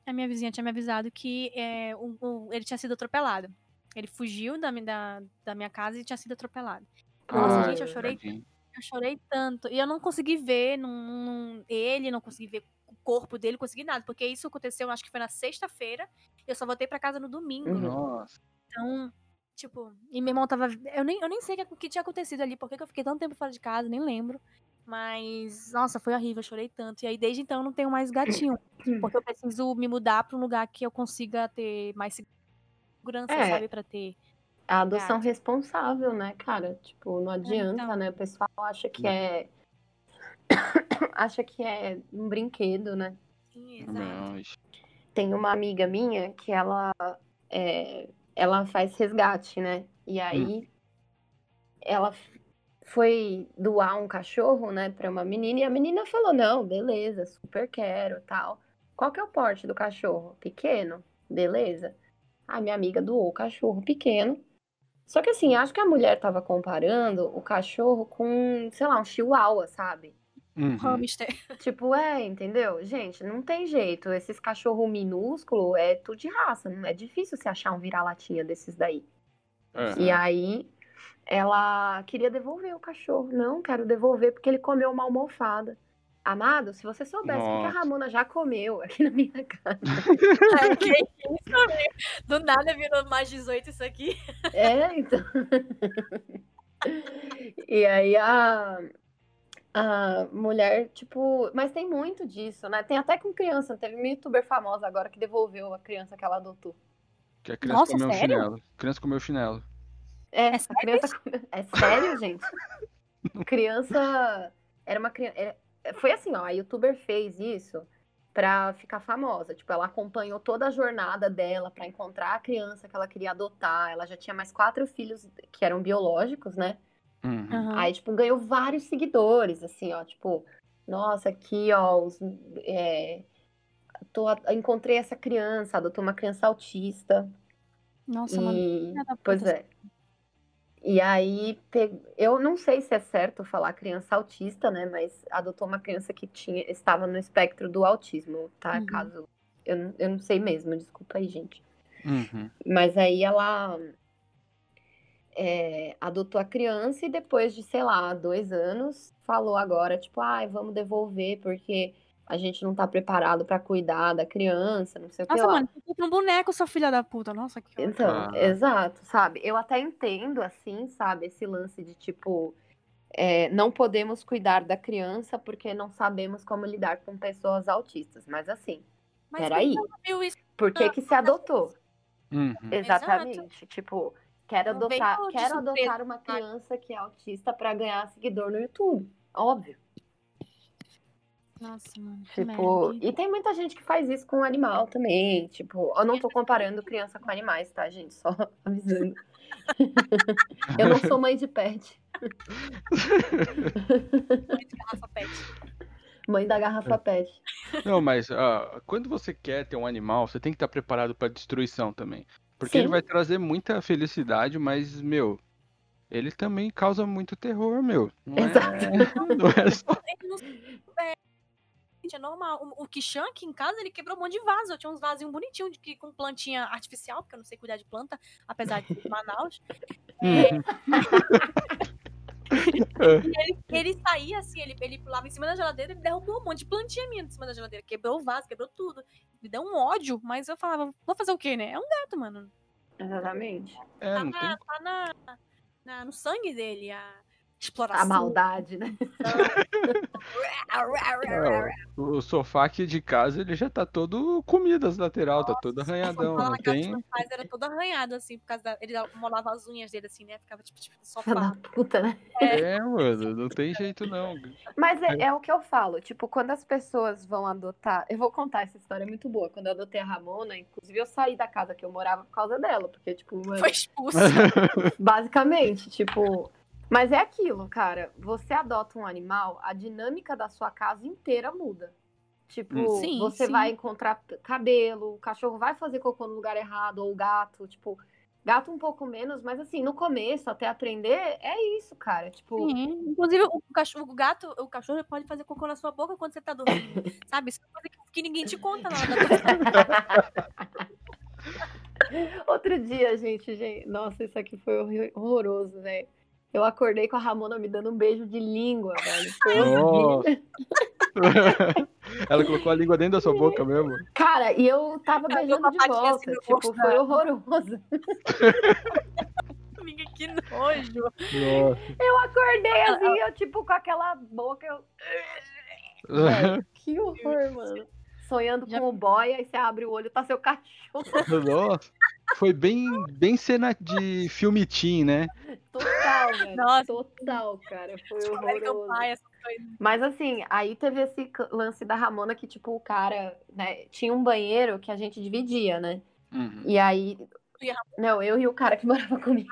a minha vizinha tinha me avisado que é, o- o- ele tinha sido atropelado. Ele fugiu da, da, da minha casa e tinha sido atropelado. Nossa, Ai, gente, eu chorei, tadinho. eu chorei tanto. E eu não consegui ver não, não- ele, não consegui ver o corpo dele, não consegui nada. Porque isso aconteceu, acho que foi na sexta-feira. Eu só voltei pra casa no domingo. Uhum. Nossa. Então, tipo, e meu irmão tava. Eu nem, eu nem sei o que, tinha acontecido ali, porque que eu fiquei tanto tempo fora de casa, nem lembro. Mas, nossa, foi horrível, eu chorei tanto. E aí, desde então, eu não tenho mais gatinho. [clears throat] Porque eu preciso me mudar pra um lugar que eu consiga ter mais segurança, É. sabe? Pra ter. A adoção Gato. responsável, né, cara? Tipo, não adianta, então. né? O pessoal acha que é. [coughs] acha que é um brinquedo, né? Sim, exato. Não. Tem uma amiga minha que ela é, ela faz resgate, né? E aí ela f- foi doar um cachorro, né, para uma menina e a menina falou: "Não, beleza, super quero, tal. Qual que é o porte do cachorro? Pequeno? Beleza?" A minha amiga doou o cachorro pequeno. Só que assim, acho que a mulher tava comparando o cachorro com, sei lá, um chihuahua, sabe? Uhum. Hamster. [laughs] Tipo, é, entendeu? Gente, não tem jeito. Esses cachorro minúsculo é tudo de raça. Não é difícil você achar um vira-latinha desses daí. Aham. E aí, ela queria devolver o cachorro. Não, quero devolver porque ele comeu uma almofada. Amado, se você soubesse o que a. Ramona já comeu aqui na minha [laughs] casa. Ai, que isso, amigo? Do nada virou mais 18 isso aqui. É, então. E aí a, a mulher, tipo. Mas tem muito disso, né? Tem até com criança. Teve uma youtuber famosa agora que devolveu a criança que ela adotou. Que a criança Nossa, comeu sério? chinelo. A criança comeu chinelo. É, É sério criança. É sério, gente? [laughs] Criança. Era uma criança. Foi assim, ó. A youtuber fez isso pra ficar famosa. Tipo, ela acompanhou toda a jornada dela pra encontrar a criança que ela queria adotar. Ela já tinha mais quatro filhos que eram biológicos, né? Uhum. Aí, tipo, ganhou vários seguidores, assim, ó. Tipo, nossa, aqui, ó, os, é, tô, encontrei essa criança, adotou uma criança autista. Nossa, mano. E, da pois é. E aí, eu não sei se é certo falar criança autista, né? Mas adotou uma criança que tinha, estava no espectro do autismo, tá? Uhum. Caso. Eu, não- eu não sei mesmo, desculpa aí, gente. Uhum. Mas aí ela é, adotou a criança e depois de, sei lá, dois anos, falou agora, tipo, ai, vamos devolver porque a gente não tá preparado pra cuidar da criança, não sei o que Nossa, lá. mano, tu compra um boneco, sua filha da puta. Nossa, que. Então, Ah. exato, sabe? Eu até entendo, assim, sabe, esse lance de tipo, é, não podemos cuidar da criança porque não sabemos como lidar com pessoas autistas. Mas assim, Mas peraí, por que que se adotou? Uhum. Exatamente. Tipo, quero adotar, quero adotar uma criança que é autista pra ganhar seguidor no YouTube. Óbvio. Nossa, mano. Tipo, merda. e tem muita gente que faz isso com animal também. Tipo, eu não tô comparando criança com animais, tá, gente? Só [laughs] avisando. [laughs] eu não sou mãe de pet. Mãe de garrafa pet. Mãe da garrafa pet. Não, mas ah, quando você quer ter um animal, você tem que estar preparado para destruição também. Porque ele Sim. vai trazer muita felicidade, mas, meu, ele também causa muito terror, meu. Não Exato. é, [laughs] não é só. Ele é, gente, é normal. O, o Kishan aqui em casa, ele quebrou um monte de vaso. Eu tinha uns vasinhos bonitinhos de, que- com plantinha artificial, porque eu não sei cuidar de planta, apesar de ser de Manaus. E ele, ele saía assim, ele, ele pulava em cima da geladeira e derrubou um monte de plantinha minha em cima da geladeira. Quebrou o vaso, quebrou tudo. Me deu um ódio, mas eu falava, vou fazer o quê, né? É um gato, mano. Exatamente. É, Tá, não tem. na, tá na, na- no sangue dele, a exploração. A maldade, né? É, o sofá aqui de casa, ele já tá todo comido as lateral, tá todo arranhadão. Não tem. pais era todo arranhado, assim, por causa da. Ele molava as unhas dele, assim, né? Ficava tipo, tipo no Filha da sofá. puta, né? É, mano, não tem jeito não. Mas é, é o que eu falo, tipo, quando as pessoas vão adotar. Eu vou contar essa história é muito boa. Quando eu adotei a Ramona, inclusive eu saí da casa que eu morava por causa dela, porque, tipo, mano, Foi [laughs] expulso. [laughs] basicamente, tipo. Mas é aquilo, cara. Você adota um animal, a dinâmica da sua casa inteira muda. Tipo, Hum. Sim, você sim. vai encontrar cabelo, o cachorro vai fazer cocô no lugar errado, ou o gato, tipo, gato um pouco menos, mas assim, no começo, até aprender, é isso, cara. Tipo, Sim. Inclusive, o, cachorro, o gato, o cachorro pode fazer cocô na sua boca quando você tá dormindo. [laughs] sabe? Isso é coisa que, que ninguém te conta na hora da [laughs] Outro dia, gente, gente, nossa, isso aqui foi horroroso, velho. Eu acordei com a Ramona me dando um beijo de língua, velho. Nossa. [laughs] Ela colocou a língua dentro da sua boca mesmo. Cara, e eu tava beijando de assim volta. Tipo, foi horroroso. Que nojo. Nossa. Eu acordei assim, eu, tipo, com aquela boca. Eu... [laughs] Velho, que horror, mano. Sonhando Já- com o boy, aí você abre o olho, tá seu cachorro. [laughs] Nossa. Foi bem, bem cena de filme teen, né? Total, velho. Nossa. Total, cara. Foi American horroroso. Pie, essas coisas. Mas assim, aí teve esse lance da Ramona que, tipo, o cara, né, tinha um banheiro que a gente dividia, né? Uhum. E aí. Não, eu e o cara que [laughs] morava comigo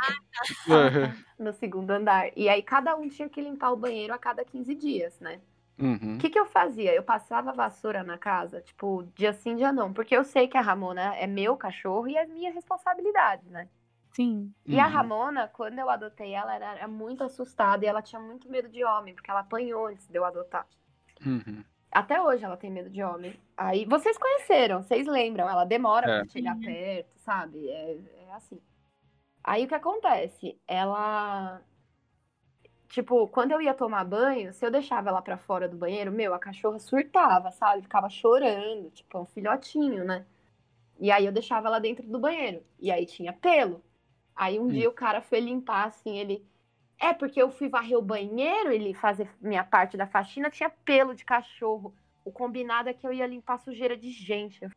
no segundo andar. E aí cada um tinha que limpar o banheiro a cada 15 dias, né? Uhum. O que, que eu fazia? Eu passava vassoura na casa, tipo, dia sim, dia não. Porque eu sei que a Ramona é meu cachorro e é minha responsabilidade, né? Sim. E a Uhum. Ramona, quando eu adotei ela, ela era muito assustada e ela tinha muito medo de homem, porque ela apanhou antes de eu adotar. Uhum. Até hoje ela tem medo de homem. Aí vocês conheceram, vocês lembram? Ela demora É. pra chegar Uhum. perto, sabe? É, é assim. Aí o que acontece? Ela. Tipo, quando eu ia tomar banho, se eu deixava ela pra fora do banheiro, meu, a cachorra surtava, sabe? Ficava chorando, tipo, é um filhotinho, né? E aí eu deixava ela dentro do banheiro. E aí tinha pelo. Aí um Hum. dia o cara foi limpar, assim, ele. É, porque eu fui varrer o banheiro, ele fazer minha parte da faxina, tinha pelo de cachorro. O combinado é que eu ia limpar sujeira de gente. Eu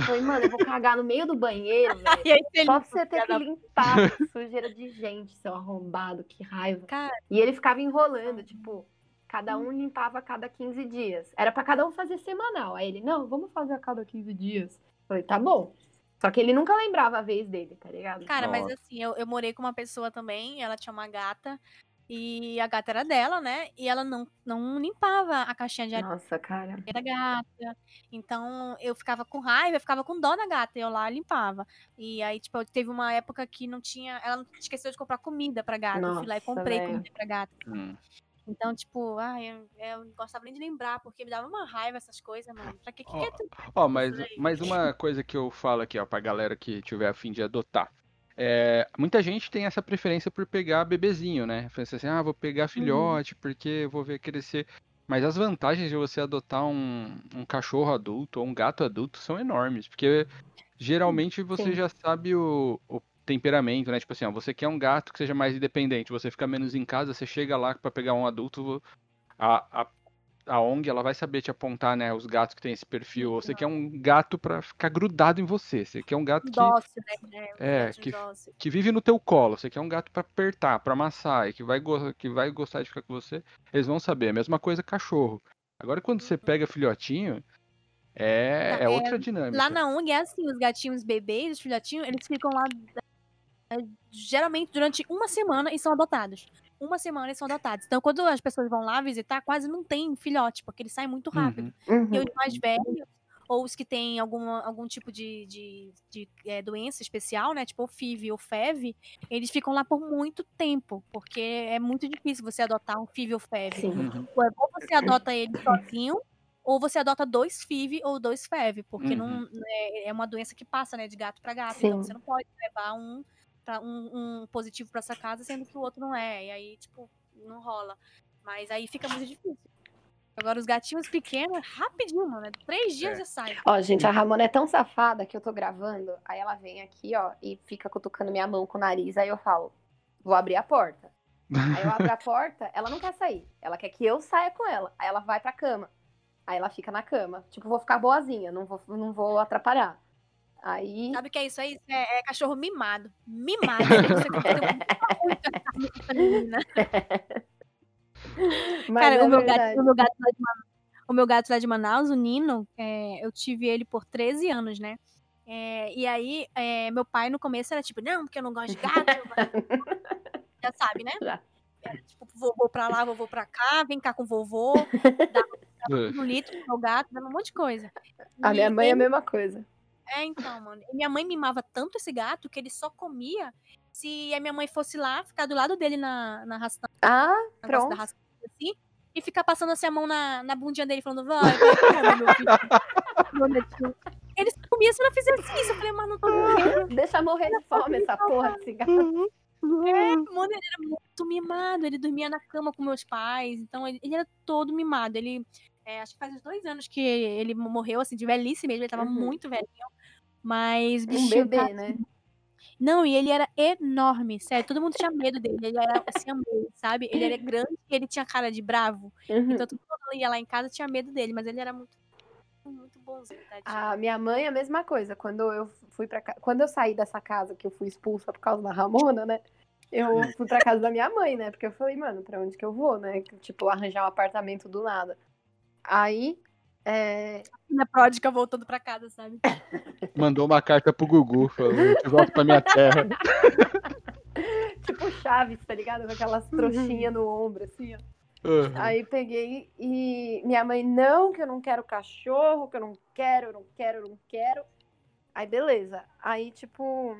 falei, mano, eu vou cagar no meio do banheiro, [laughs] velho. E Só pra você ter que limpar [laughs] sujeira de gente, seu arrombado, que raiva. Cara. E ele ficava enrolando, tipo, cada um limpava a cada 15 dias. Era pra cada um fazer semanal. Aí ele, não, vamos fazer a cada 15 dias. Falei, tá bom. Só que ele nunca lembrava a vez dele, tá ligado? Cara, mas Nossa. assim, eu, eu morei com uma pessoa também, ela tinha uma gata. E a gata era dela, né? E ela não, não limpava a caixinha de areia Nossa, cara. da gata. Então eu ficava com raiva, eu ficava com dó da gata. E eu lá limpava. E aí, tipo, teve uma época que não tinha. Ela não esqueceu de comprar comida pra gata. eu fui lá e Nossa, comprei velho. comida pra gata. Hum. Então, tipo, ai, eu, eu não gostava nem de lembrar, porque me dava uma raiva essas coisas, mano. Pra que, que, que é tudo Ó, mas, isso aí? mas uma coisa que eu falo aqui, ó, pra galera que tiver a fim de adotar. É, muita gente tem essa preferência por pegar bebezinho, né? Pensa assim, ah, vou pegar filhote porque eu vou ver crescer. Mas as vantagens de você adotar um, um cachorro adulto ou um gato adulto são enormes, porque geralmente você Sim. já sabe o, o temperamento, né? Tipo assim, ó, você quer um gato que seja mais independente, você fica menos em casa, você chega lá pra pegar um adulto, a, a, a ONG ela vai saber te apontar, né, os gatos que tem esse perfil. Ou Você quer um gato pra ficar grudado em você, você quer um gato que, né? É, gatinho que- que vive no teu colo, você quer um gato pra apertar, pra amassar e que vai, que vai gostar de ficar com você, eles vão saber. A mesma coisa cachorro. Agora quando você pega filhotinho, é, é É, outra dinâmica. Lá na ONG é assim, os gatinhos bebês, os filhotinhos, eles ficam lá é, geralmente durante uma semana e são adotados. Uma semana e são adotados. Então, quando as pessoas vão lá visitar, quase não tem filhote, porque eles saem muito rápido. Uhum. E Uhum. os mais velhos, ou os que têm alguma, algum tipo de, de, de, é, doença especial, né? Tipo o FIV ou FEV, eles ficam lá por muito tempo, porque é muito difícil você adotar um FIV ou FEV. Sim. Uhum. Ou você adota ele sozinho, ou você adota dois FIV ou dois FEV, porque não, é, é uma doença que passa, né, de gato para gato. Então Sim. você não pode levar um, pra, um, um positivo para essa casa, sendo que o outro não é. E aí, tipo, não rola. Mas aí fica muito difícil. Agora, os gatinhos pequenos, rapidinho, mano. Três dias É. já sai. Ó, gente, a Ramona é tão safada que eu tô gravando, aí ela vem aqui, ó, e fica cutucando minha mão com o nariz, aí eu falo, vou abrir a porta. Aí eu abro a [laughs] porta, ela não quer sair, ela quer que eu saia com ela, aí ela vai pra cama. Aí ela fica na cama, tipo, vou ficar boazinha, não vou, não vou atrapalhar. Aí, Sabe o que é isso aí? Isso É, é cachorro mimado. Mimado. [laughs] Cara, é o, meu gato, o, meu gato lá de Manaus, o meu gato lá de Manaus, o Nino, é, eu tive ele por 13 anos, né? É, e aí, é, meu pai no começo era tipo, não, porque eu não gosto de gato. eu gosto-" [laughs] Já sabe, né? Já. Era, tipo, vovô pra lá, vovô pra cá, vem cá com vovô, [laughs] dava um litro pro meu gato, dava um monte de coisa. A E minha mãe é a mesma coisa. É, então, mano. E minha mãe mimava tanto esse gato que ele só comia se a minha mãe fosse lá, ficar do lado dele na, na ração, Ah, da pronto. ração, assim, e ficar passando assim a mão na, na bundinha dele, falando, vai, vai, meu filho. [laughs] Meu netinho. Ele só comia se ela fizesse isso. Eu falei, mas não tô morrendo. Deixa morrer de fome essa porra desse gato. É, mano, ele era muito mimado. Ele dormia na cama com meus pais. Então, ele, ele era todo mimado. Ele, é, acho que faz uns dois anos que ele morreu, assim, de velhice mesmo. Ele tava Uhum. muito velhinho. Mas, Um bichinho, bebê, cara, né? Não, e ele era enorme, sério. Todo mundo tinha medo dele. Ele era assim, sabe? Ele era grande e ele tinha cara de bravo. Uhum. Então todo mundo ia lá em casa tinha medo dele, mas ele era muito, muito bonzinho, tadinho. A minha mãe é a mesma coisa. Quando eu fui para quando eu saí dessa casa que eu fui expulsa por causa da Ramona, né? Eu fui pra casa da minha mãe, né? Porque eu falei, mano, pra onde que eu vou, né? Tipo, arranjar um apartamento do nada. Aí, é... Minha pródiga voltando pra casa, sabe? [laughs] Mandou uma carta pro Gugu, falando, eu te volto pra minha terra. [laughs] tipo Chaves, tá ligado? Com aquelas trouxinhas no ombro, assim, ó. Uhum. Aí peguei e minha mãe, não, que eu não quero cachorro, que eu não quero, eu não quero, eu não quero. Aí beleza. Aí, tipo.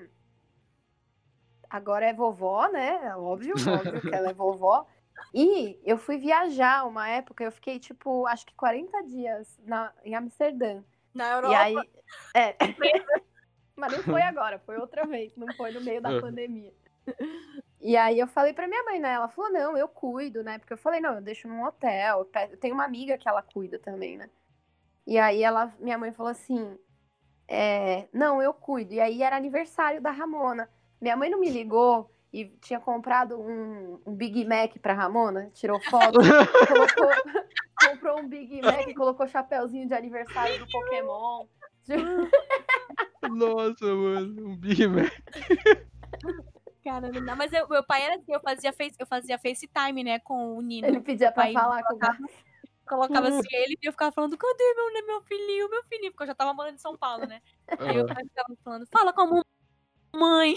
Agora é vovó, né? Óbvio, óbvio que ela é vovó. [laughs] E eu fui viajar uma época, eu fiquei, tipo, acho que 40 dias na, em Amsterdã. Na E Europa. aí. É. [laughs] Mas não foi agora, foi outra vez, não foi no meio da Uhum. pandemia. E aí eu falei pra minha mãe, né? Ela falou, não, eu cuido, né? Porque eu falei, não, eu deixo num hotel. Eu tenho uma amiga que ela cuida também, né? E aí ela, minha mãe falou assim: é, não, eu cuido. E aí era aniversário da Ramona. Minha mãe não me ligou e tinha comprado um, um Big Mac pra Ramona, tirou foto, [laughs] colocou, comprou um Big Mac e colocou chapéuzinho de aniversário do Pokémon. Nossa, mano, um Big Mac. Cara, não dá. Mas eu- meu pai era assim, eu fazia, face, eu fazia FaceTime, né, com o Nino. Ele pedia pra Pai, falar com o. Colocava assim ele e eu ficava falando, cadê meu, né, meu filhinho, meu filhinho? Porque eu já tava morando em São Paulo, né? Aí eu ficava falando, fala com a mãe.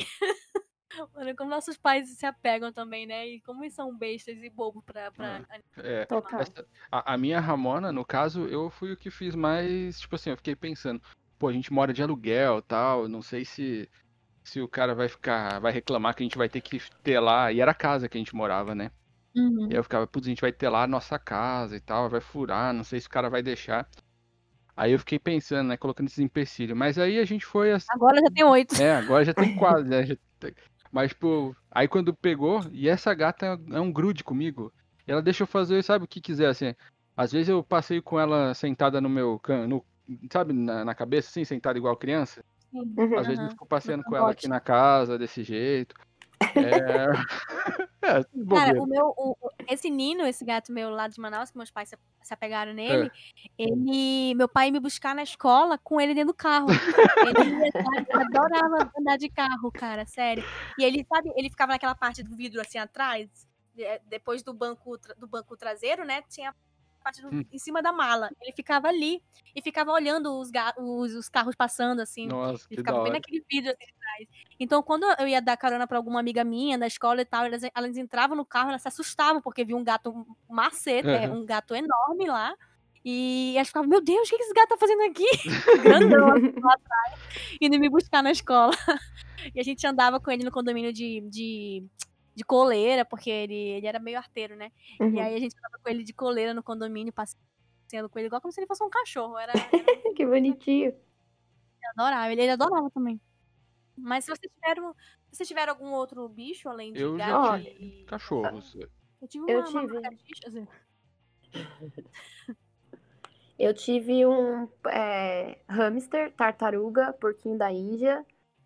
Mano, como nossos pais se apegam também, né? E como eles são bestas e bobos pra. pra... É, Total. essa- a, a minha Ramona, no caso, eu fui o que fiz mais, tipo assim, eu fiquei pensando, pô, a gente mora de aluguel tal, não sei se se o cara vai ficar, vai reclamar que a gente vai ter que ter lá, e era a casa que a gente morava, né? Uhum. E aí eu ficava, putz, a gente vai ter lá a nossa casa e tal, vai furar, não sei se o cara vai deixar. Aí eu fiquei pensando, né, colocando esses empecilhos, mas aí a gente foi assim, Agora já tem oito. é, agora já tem quase, né? [laughs] Mas, tipo, aí quando pegou, e essa gata é um grude comigo. Ela deixa eu fazer, sabe, o que quiser, assim. Às vezes eu passeio com ela sentada no meu can, no, sabe, na, na cabeça, assim, sentada igual criança. Uhum. Às vezes eu fico passeando No com ela aqui na casa, desse jeito. É. [laughs] é, Cara, o meu, o- esse Nino, esse gato meu lá de Manaus, que meus pais se, se apegaram nele, ele, meu pai ia me buscar na escola com ele dentro do carro. Ele sabe, [laughs] adorava andar de carro, cara, sério. E ele, sabe, ele ficava naquela parte do vidro assim atrás, de- depois do banco, do banco traseiro, né? Tinha a parte do- Hum. em cima da mala. Ele ficava ali e ficava olhando os, os, os carros passando, assim. Nossa, Ele ficava bem naquele vídeo assim atrás. Então, quando eu ia dar carona pra alguma amiga minha da escola e tal, elas, elas entravam no carro, elas se assustavam, porque viam um gato maceta, Aham. um gato enorme lá. E elas ficavam, meu Deus, o que que esse gato tá fazendo aqui? [laughs] Grandão assim, lá atrás, indo me buscar na escola. [laughs] E a gente andava com ele no condomínio de, de, de coleira, porque ele, ele era meio arteiro, né? E Uhum. aí a gente andava com ele de coleira no condomínio, passeando com ele, igual como se ele fosse um cachorro. Era, era [laughs] que bonitinho. Adorava, ele, ele adorava também. Mas se vocês tiveram, se vocês tiveram algum outro bicho além de Eu já gato tive e... Cachorros. Eu tive uma, Eu uma tive. lagartixa, assim. Eu tive um é, hamster, tartaruga, porquinho da Índia,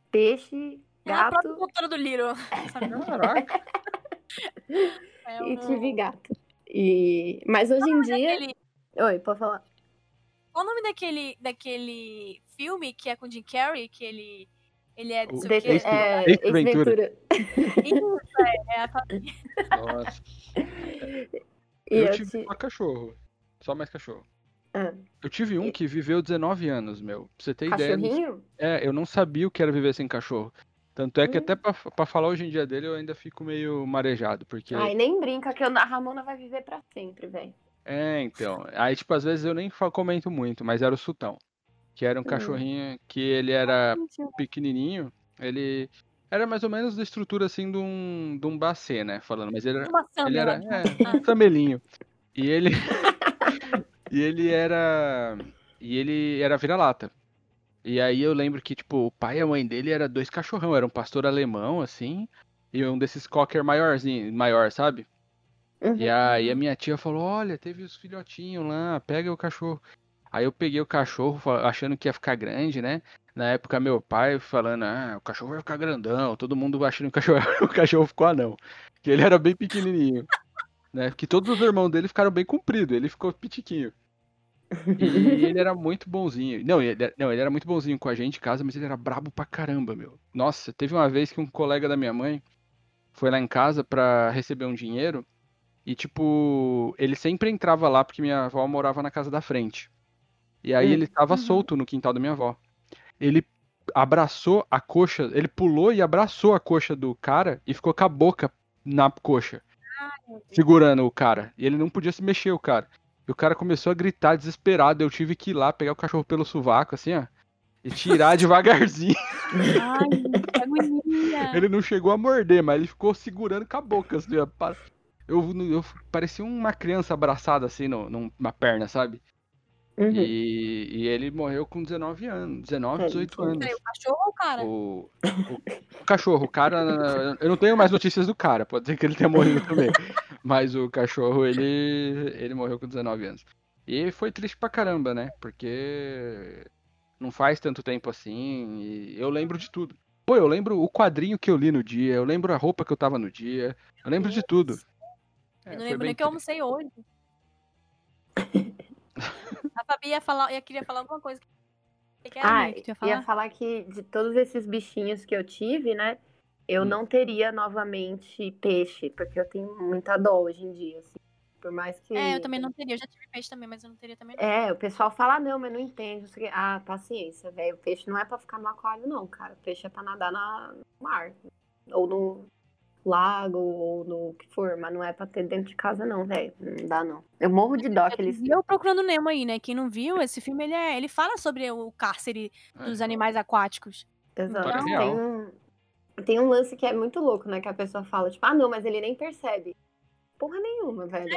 peixe, É a própria gato cultura do? Caraca. É e um- tive gato. E... Mas hoje em dia. Aquele- Oi, pode falar. Qual o nome daquele, daquele filme que é com o Jim Carrey, que ele, ele é... De- é, Ventura. Isso, é, é a família. Nossa. E eu eu tive ti- só cachorro. Só mais cachorro. Ah. Eu tive um que viveu 19 anos, meu. Pra você ter ideia. Cachorrinho? É, eu não sabia o que era viver sem cachorro. Tanto é que Hum. até pra, pra falar hoje em dia dele eu ainda fico meio marejado, porque... Ai, nem brinca que eu- a Ramona vai viver pra sempre, velho. É, então. Aí, tipo, às vezes eu nem comento muito, mas era o Sultão. Que era um Hum. cachorrinho que ele era pequenininho. Ele era mais ou menos da estrutura, assim, de um, de um bacê, né? Falando, mas ele era, Uma ele era é, um camelinho. E ele... [laughs] [laughs] e ele era... E ele era vira-lata. E aí eu lembro que, tipo, o pai e a mãe dele era dois cachorrão. Era um pastor alemão, assim, e um desses cocker maiorzinho, maior, sabe? Uhum. E aí a minha tia falou, olha, teve os filhotinhos lá, pega o cachorro. Aí eu peguei o cachorro, achando que ia ficar grande, né? Na época meu pai falando, ah, o cachorro vai ficar grandão, todo mundo achando que o cachorro, [laughs] o cachorro ficou anão. Que ele era bem pequenininho. Né? Que todos os irmãos dele ficaram bem compridos, ele ficou pitiquinho. E ele [laughs] era muito bonzinho. Não ele, não, ele era muito bonzinho com a gente em casa, mas ele era brabo pra caramba, meu. Nossa, teve uma vez que um colega da minha mãe foi lá em casa pra receber um dinheiro e, tipo, ele sempre entrava lá porque minha avó morava na casa da frente. E aí Hum. ele tava Uhum. solto no quintal da minha avó. Ele abraçou a coxa, ele pulou e abraçou a coxa do cara e ficou com a boca na coxa, segurando o cara. E ele não podia se mexer, o cara. E o cara começou a gritar desesperado. Eu tive que ir lá pegar o cachorro pelo sovaco, assim, ó. E tirar [laughs] devagarzinho. Ai, que agonia. Ele não chegou a morder, mas ele ficou segurando com a boca, assim, ó. Eu, eu parecia uma criança abraçada, assim, no, numa perna, sabe? Uhum. E, e ele morreu com 19 anos. 19, É, 18 mentira. anos. O cachorro ou o cara? O, o, o cachorro, o cara. Eu não tenho mais notícias do cara, pode ser que ele tenha morrido também. [laughs] Mas o cachorro, ele, ele morreu com 19 anos. E foi triste pra caramba, né? Porque não faz tanto tempo assim. E eu lembro de tudo. Pô, eu lembro o quadrinho que eu li no dia, eu lembro a roupa que eu tava no dia, eu lembro de tudo. É, Eu não foi lembro nem que eu almocei hoje. [laughs] A Fabi ia falar, eu queria falar alguma coisa. O que era, Ah, ia falar? ia falar que de todos esses bichinhos que eu tive, né? Eu Hum. não teria novamente peixe, porque eu tenho muita dó hoje em dia, assim. Por mais que. É, eu também não teria. Eu já tive peixe também, mas eu não teria também. não. É, o pessoal fala, não, mas não entende. não. Ah, paciência, velho. O peixe não é pra ficar no aquário, não, cara. O peixe é pra nadar na... no mar. ou no lago, ou no que for, mas não é pra ter dentro de casa, não, velho. Não dá, não. Eu morro de dó aqueles. E eu procurando Nemo aí, né? Quem não viu, esse filme ele, é, ele fala sobre o cárcere dos É. animais aquáticos. Exato. História Tem um, tem um lance que é muito louco, né? Que a pessoa fala, tipo, ah, não, mas ele nem percebe. Porra nenhuma, velho.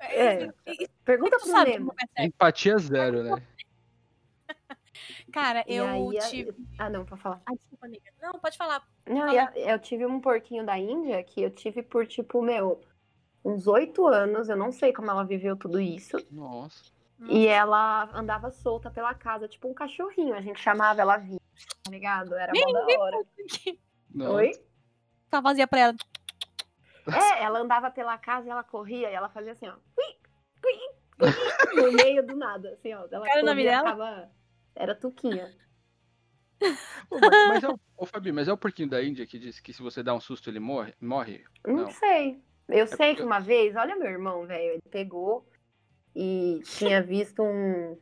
É. E- e- Pergunta tu pro sabe Nemo. Empatia zero, né? [laughs] Cara, eu aí, tive. Ah, não, pra falar. Ai, desculpa, amiga. Não, pode falar. Não, e a- eu tive um porquinho da Índia que eu tive por, tipo, meu, uns oito anos. Eu não sei como ela viveu tudo isso. Nossa. E ela andava solta pela casa, tipo um cachorrinho. A gente chamava ela vinha, tá ligado? Era mó da hora. Oi? Só fazia pra ela. É, ela andava pela casa e ela corria e ela fazia assim, ó. Cui, cui, cui, no meio do nada, assim, ó. Ela era o nome dela? ficava- Era Tuquinha. Pô, mas, mas é o, ô, Fabi, mas é o porquinho da Índia que disse que se você dá um susto ele morre? morre? Não, Não. sei. Eu sei porque- que uma vez, olha meu irmão, velho, ele pegou e tinha visto um,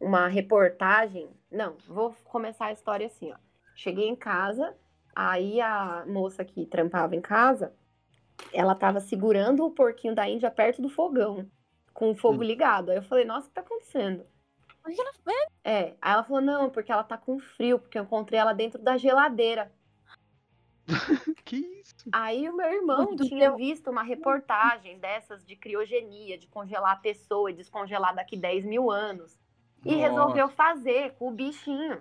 uma reportagem. Não, vou começar a história assim, ó. Cheguei em casa, aí a moça que trampava em casa, ela tava segurando o porquinho da Índia perto do fogão, com o fogo Hum. ligado. Aí eu falei, nossa, o que tá acontecendo? Ela É, aí ela falou, não, porque ela tá com frio, porque eu encontrei ela dentro da geladeira. [laughs] Que isso? Aí o meu irmão Muito tinha visto uma reportagem dessas de criogenia, de congelar a pessoa e descongelar daqui 10 mil anos. E Nossa. resolveu fazer com o bichinho.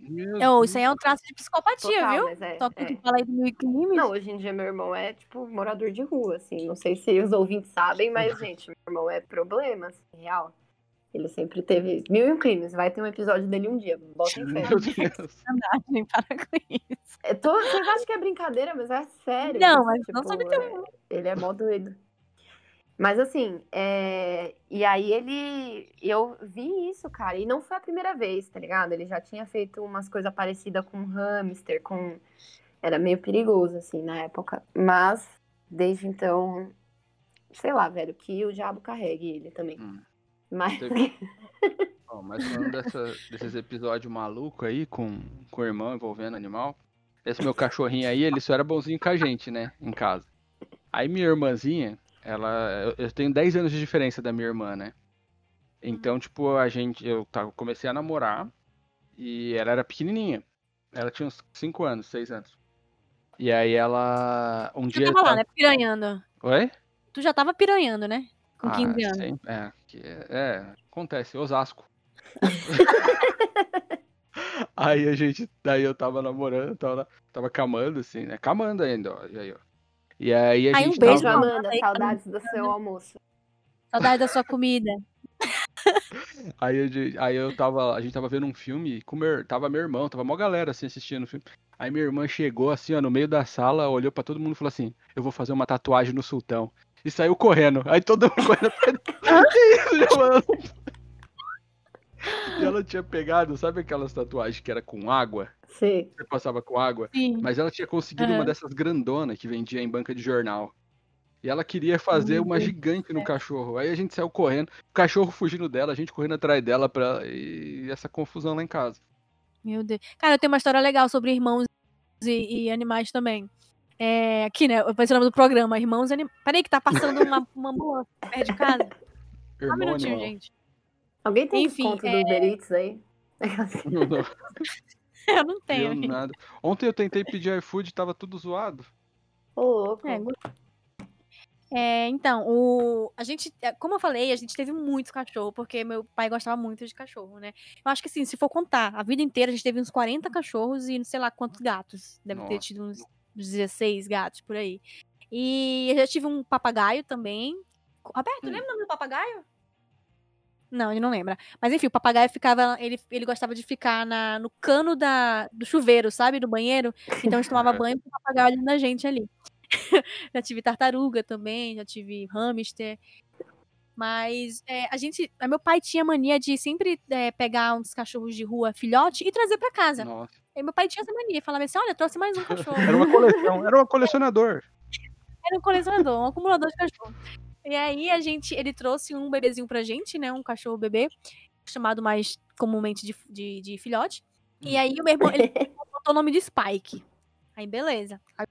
Não, isso aí é um traço de psicopatia, Total, viu? é, Só que é. tu fala aí do mil crimes. Não, hoje em dia meu irmão é, tipo, morador de rua, assim. Não sei se os ouvintes sabem, mas, [laughs] gente, meu irmão é problema, assim, real. Ele sempre teve mil e um crimes. Vai ter um episódio dele um dia. Bota em fé. Meu Deus. [laughs] Sacanagem, para com isso. É, tô- vocês acham que é brincadeira, mas é sério. Não, mas não tipo, sabe é- Ele é mó doido. Mas assim, é, e aí ele. Eu vi isso, cara, e não foi a primeira vez, tá ligado? Ele já tinha feito umas coisas parecidas com hamster, com. Era meio perigoso, assim, na época. Mas, desde então, sei lá, velho, que o diabo carregue ele também. Hum. Mas. [laughs] Ó, mas falando dessa- desses episódios malucos aí com, com o irmão envolvendo animal, esse meu cachorrinho aí, ele só era bonzinho com a gente, né? Em casa. Aí minha irmãzinha, ela. Eu, tenho 10 anos de diferença da minha irmã, né? Então, tipo, a gente. Eu tava, comecei a namorar e ela era pequenininha. Ela tinha uns 5 anos, 6 anos. E aí ela. Um Tu dia. já tava lá, né? Piranhando. Oi? Tu já tava piranhando, né? Com 15 Ah, anos. sempre- é, que é, é, acontece, Osasco. [laughs] aí a gente, daí eu tava namorando, tava, tava camando, assim, né? Camando ainda, ó. E aí, ó. E aí a Aí, um gente beijo, tava... Amanda, saudades do seu almoço. Saudade da sua comida. [laughs] Aí, a gente- aí eu tava, a gente tava vendo um filme com meu, tava meu irmão, tava mó galera assim assistindo o filme. Aí minha irmã chegou assim, ó, no meio da sala, olhou pra todo mundo e falou assim: "Eu vou fazer uma tatuagem no sultão". E saiu correndo. Aí todo mundo [laughs] correndo. que isso, Giovana? E ela tinha pegado, sabe aquelas tatuagens que era com água? Sim. Você passava com água? Sim. Mas ela tinha conseguido uma Aham. dessas grandonas que vendia em banca de jornal. E ela queria fazer uma gigante no cachorro. Aí a gente saiu correndo, o cachorro fugindo dela, a gente correndo atrás dela pra... e essa confusão lá em casa. Meu Deus. Cara, eu tenho uma história legal sobre irmãos e, e animais também. É, aqui, né? Eu pensei o nome do programa, Irmãos e Animais. Peraí, que tá passando uma, uma ambulância perto de casa. [laughs] Só Irmão um minutinho, animal. gente. Alguém tem Enfim, desconto é- do Uber Eats aí? Não, [laughs] não Eu não tenho. amiga. nada. Ontem eu tentei pedir iFood, tava tudo zoado. Ô, louco. É, É, então, o, a gente, é, como eu falei, a gente teve muitos cachorros, porque meu pai gostava muito de cachorro, né? Eu acho que assim, se for contar, a vida inteira a gente teve uns 40 cachorros e não sei lá quantos gatos. Deve ter Nossa. tido uns 16 gatos por aí. E eu já tive um papagaio também. Roberto, Hum. lembra o nome do papagaio? Não, ele não lembra. Mas enfim, o papagaio ficava. Ele, ele gostava de ficar na, no cano da, do chuveiro, sabe? Do banheiro. Então a gente tomava banho com o papagaio olhando a gente ali. [laughs] já tive tartaruga também, já tive hamster. Mas é, a gente. a Meu pai tinha mania de sempre é, pegar uns cachorros de rua, filhote, e trazer pra casa. Nossa. E meu pai tinha essa mania, falava assim: olha, trouxe mais um cachorro. Era uma coleção, era um colecionador. [laughs] Era um colecionador, um acumulador de cachorro. E aí a gente, ele trouxe um bebezinho pra gente, né? Um cachorro bebê, chamado mais comumente de, de, de filhote. E aí o meu irmão, ele [laughs] botou o nome de Spike. Aí, beleza. Aí,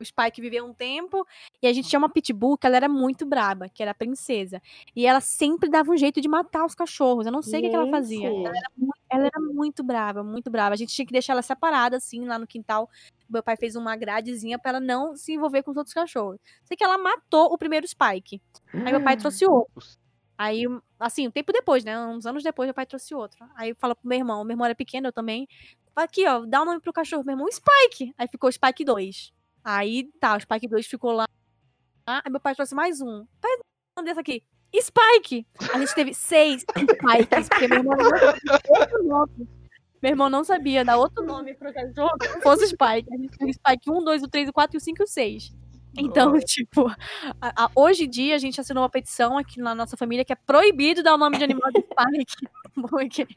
o Spike viveu um tempo e a gente tinha uma pitbull que ela era muito braba, que era a princesa. E ela sempre dava um jeito de matar os cachorros. Eu não sei o que, que ela fazia. Ela era, muito, ela era muito brava, muito brava. A gente tinha que deixar ela separada, assim, lá no quintal. Meu pai fez uma gradezinha pra ela não se envolver com os outros cachorros. Sei que ela matou o primeiro Spike. Aí meu pai trouxe outro. Aí, assim, um tempo depois, né? Uns anos depois, meu pai trouxe outro. Aí fala pro meu irmão, meu irmão era pequeno, eu também. Aqui, ó, dá o nome pro cachorro, meu irmão, Spike. Aí ficou Spike 2. Aí, tá, o Spike 2 ficou lá. Aí meu pai trouxe mais um. Pai, desse aqui. Spike! A gente teve seis Spikes, porque meu irmão não. Meu irmão não sabia dar outro nome pro cachorro fosse Spike. A gente teve Spike 1, 2, o 3, o 4 e o 5 e o 6. Então, tipo, a- a- hoje em dia a gente assinou uma petição aqui na nossa família que é proibido dar o nome de animal de Spike. [laughs] Porque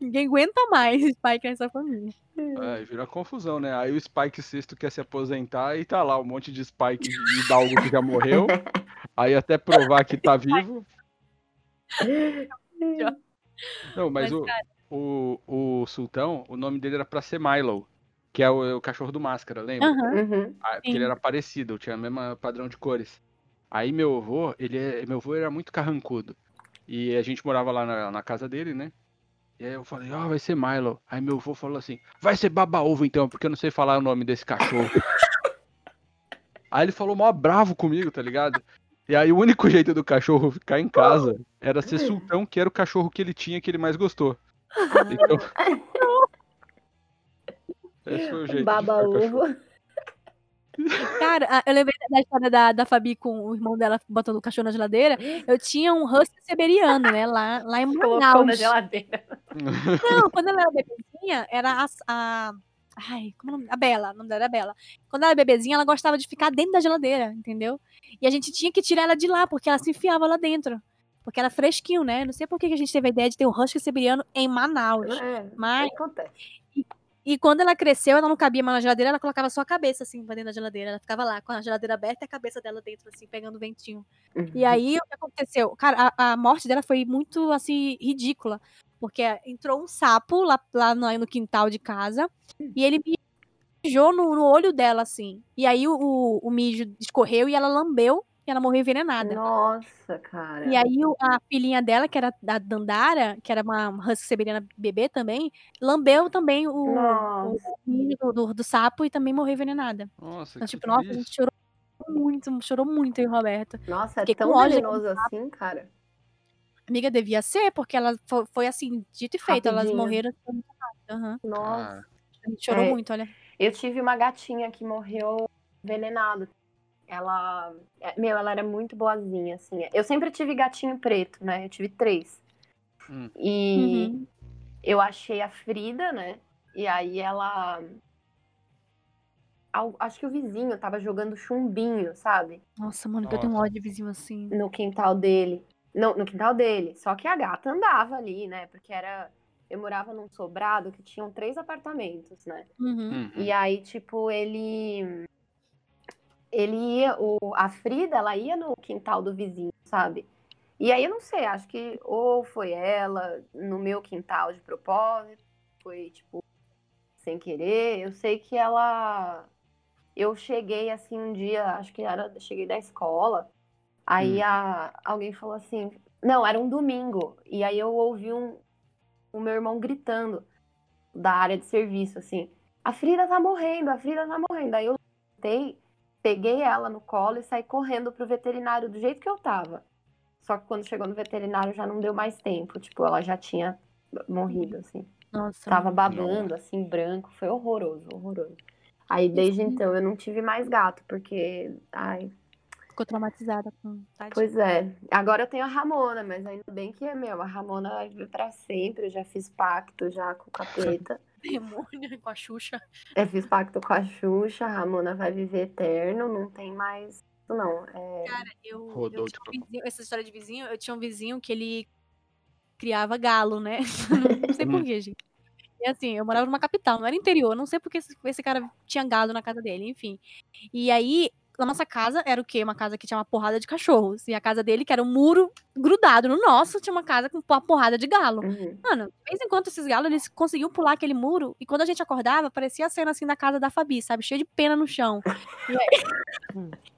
ninguém aguenta mais Spike nessa família. É, vira confusão, né? Aí o Spike sexto quer se aposentar e tá lá um monte de Spike de Hidalgo que já morreu. Aí até provar que tá vivo. Não, mas, Mas, o, o, o Sultão, o nome dele era pra ser Milo, que é o, o cachorro do Máscara, lembra? Uhum. Ah, porque Sim. ele era parecido, tinha o mesmo padrão de cores. Aí meu avô, ele é- meu avô era muito carrancudo. E a gente morava lá na, na casa dele, né? E aí eu falei, ó, vai ser Milo. Aí meu avô falou assim, vai ser baba-ovo então, porque eu não sei falar o nome desse cachorro. [laughs] aí ele falou mó bravo comigo, tá ligado? E aí o único jeito do cachorro ficar em casa era ser sultão, que era o cachorro que ele tinha que ele mais gostou. [laughs] Então... Esse foi o jeito Baba ovo. [laughs] Cara, eu lembrei da história da, da Fabi com o irmão dela botando o cachorro na geladeira. Eu tinha um husky siberiano, né? Lá, lá em [laughs] Colocou na Manaus. geladeira. [laughs] Não, quando ela era bebezinha, era a, a. Ai, como é o nome? A Bela, o nome dela era Bela. Quando ela era bebezinha, ela gostava de ficar dentro da geladeira, entendeu? E a gente tinha que tirar ela de lá, porque ela se enfiava lá dentro. Porque era fresquinho, né? Não sei por que que a gente teve a ideia de ter um husky siberiano em Manaus. É, Mas- acontece. E quando ela cresceu, ela não cabia mais na geladeira, ela colocava só a cabeça, assim, pra dentro da geladeira. Ela ficava lá, com a geladeira aberta e a cabeça dela dentro, assim, pegando ventinho. E aí, o que aconteceu? Cara, a, a morte dela foi muito, assim, ridícula. Porque entrou um sapo lá, lá no, no quintal de casa e ele mijou no, no olho dela, assim. E aí, o, o, o mijo escorreu e ela lambeu e ela morreu envenenada. Nossa, cara. E aí, a filhinha dela, que era da Dandara, que era uma husky siberiana bebê também, lambeu também o, o do, do, do sapo e também morreu envenenada. Nossa, Então, que tipo, nossa, a gente chorou muito, chorou muito, o Roberto. Nossa, é Fiquei com tão venenoso assim, cara. Amiga, devia ser, porque ela foi, foi assim, dito e feito, elas Rapidinho. morreram muito rápido. aham. Nossa. Ah, A gente chorou É. muito, olha. Eu tive uma gatinha que morreu envenenada. Ela, é, meu, ela era muito boazinha, assim. Eu sempre tive gatinho preto, né? Eu tive três. Hum. E Uhum. eu achei a Frida, né? E aí ela. Acho que o vizinho tava jogando chumbinho, sabe? Nossa, mano, que eu tenho um Nossa. ódio de vizinho assim. No quintal dele. Não, no quintal dele. Só que a gata andava ali, né? Porque era. Eu morava num sobrado que tinham três apartamentos, né? Uhum. uhum. E aí, tipo, ele. Ele ia. O, a Frida, ela ia no quintal do vizinho, sabe? E aí eu não sei, acho que ou foi ela no meu quintal de propósito, foi, tipo, sem querer. Eu sei que ela. Eu cheguei assim um dia, acho que era. Cheguei da escola. Aí Hum. a, alguém falou assim. Não, era um domingo. E aí eu ouvi um, o meu irmão gritando da área de serviço, assim. A Frida tá morrendo, a Frida tá morrendo. Aí eu levantei, peguei ela no colo e saí correndo pro veterinário do jeito que eu tava. Só que quando chegou no veterinário já não deu mais tempo. Tipo, ela já tinha morrido, assim. Nossa. Tava babando, assim, branco. Foi horroroso, horroroso. Aí desde então eu não tive mais gato, porque. Ai, Ficou traumatizada com. Tadinha. pois é. Agora eu tenho a Ramona, mas ainda bem que é meu. A Ramona vai viver pra sempre. Eu já fiz pacto já com o capeta. Demônio com a Xuxa. Eu fiz pacto com a Xuxa, a Ramona vai viver eterno, não tem mais isso não. É... Cara, eu, Rodou eu um vizinho, essa história de vizinho, eu tinha um vizinho que ele criava galo, né? [laughs] [laughs] não sei porquê, gente. E assim, eu morava numa capital, não era interior, não sei porque esse, esse cara tinha gado na casa dele, enfim. E aí, a nossa casa era o quê? Uma casa que tinha uma porrada de cachorros. E a casa dele, que era um muro grudado no nosso, tinha uma casa com uma porrada de galo. Uhum. Mano, de vez em quando esses galos, eles conseguiam pular aquele muro. E quando a gente acordava, parecia a cena assim da casa da Fabi, sabe? Cheio de pena no chão. E aí... [laughs]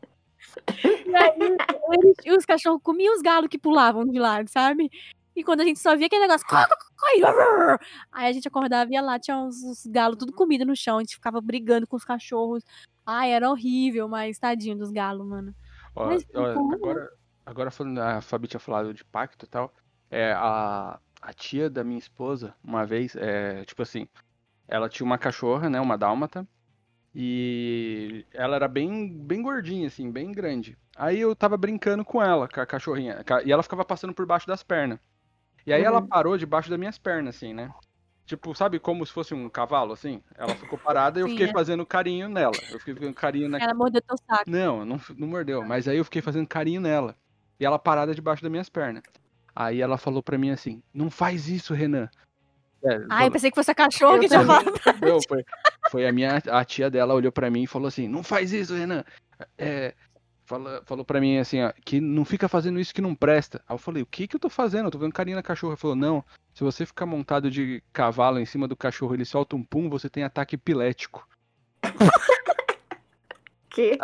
e aí os cachorros comiam os galos que pulavam de lá, sabe? E quando a gente só via aquele negócio. Aí a gente acordava e ia lá, tinha uns, uns galos tudo comido no chão. A gente ficava brigando com os cachorros. Ai, era horrível, mas tadinho dos galos, mano. Ó, Mas ó, como? agora, agora falando, a Fabi tinha falado de pacto e tal. É, a, a tia da minha esposa, uma vez, é, tipo assim, ela tinha uma cachorra, né, uma dálmata, e ela era bem, bem gordinha, assim, bem grande. Aí eu tava brincando com ela, com a cachorrinha, ca- e ela ficava passando por baixo das pernas. E aí ela Uhum. parou debaixo das minhas pernas, assim, né? Tipo, sabe como se fosse um cavalo, assim? Ela ficou parada e eu fiquei é. fazendo carinho nela. Eu fiquei fazendo carinho na Ela mordeu teu saco. não, não, não mordeu. Mas aí eu fiquei fazendo carinho nela. E ela parada debaixo das minhas pernas. Aí ela falou pra mim assim: Não faz isso, Renan. É, Ai, eu falou- pensei que fosse a cachorra Eu que tinha falado. não, foi, foi a minha a tia dela olhou pra mim e falou assim: Não faz isso, Renan. É, fala, falou pra mim assim: ó, Que não fica fazendo isso que não presta. Aí eu falei: O que que eu tô fazendo? Eu tô fazendo carinho na cachorra. Ela falou: Não, se você ficar montado de cavalo em cima do cachorro, ele solta um pum, você tem ataque epilético. [laughs] Que?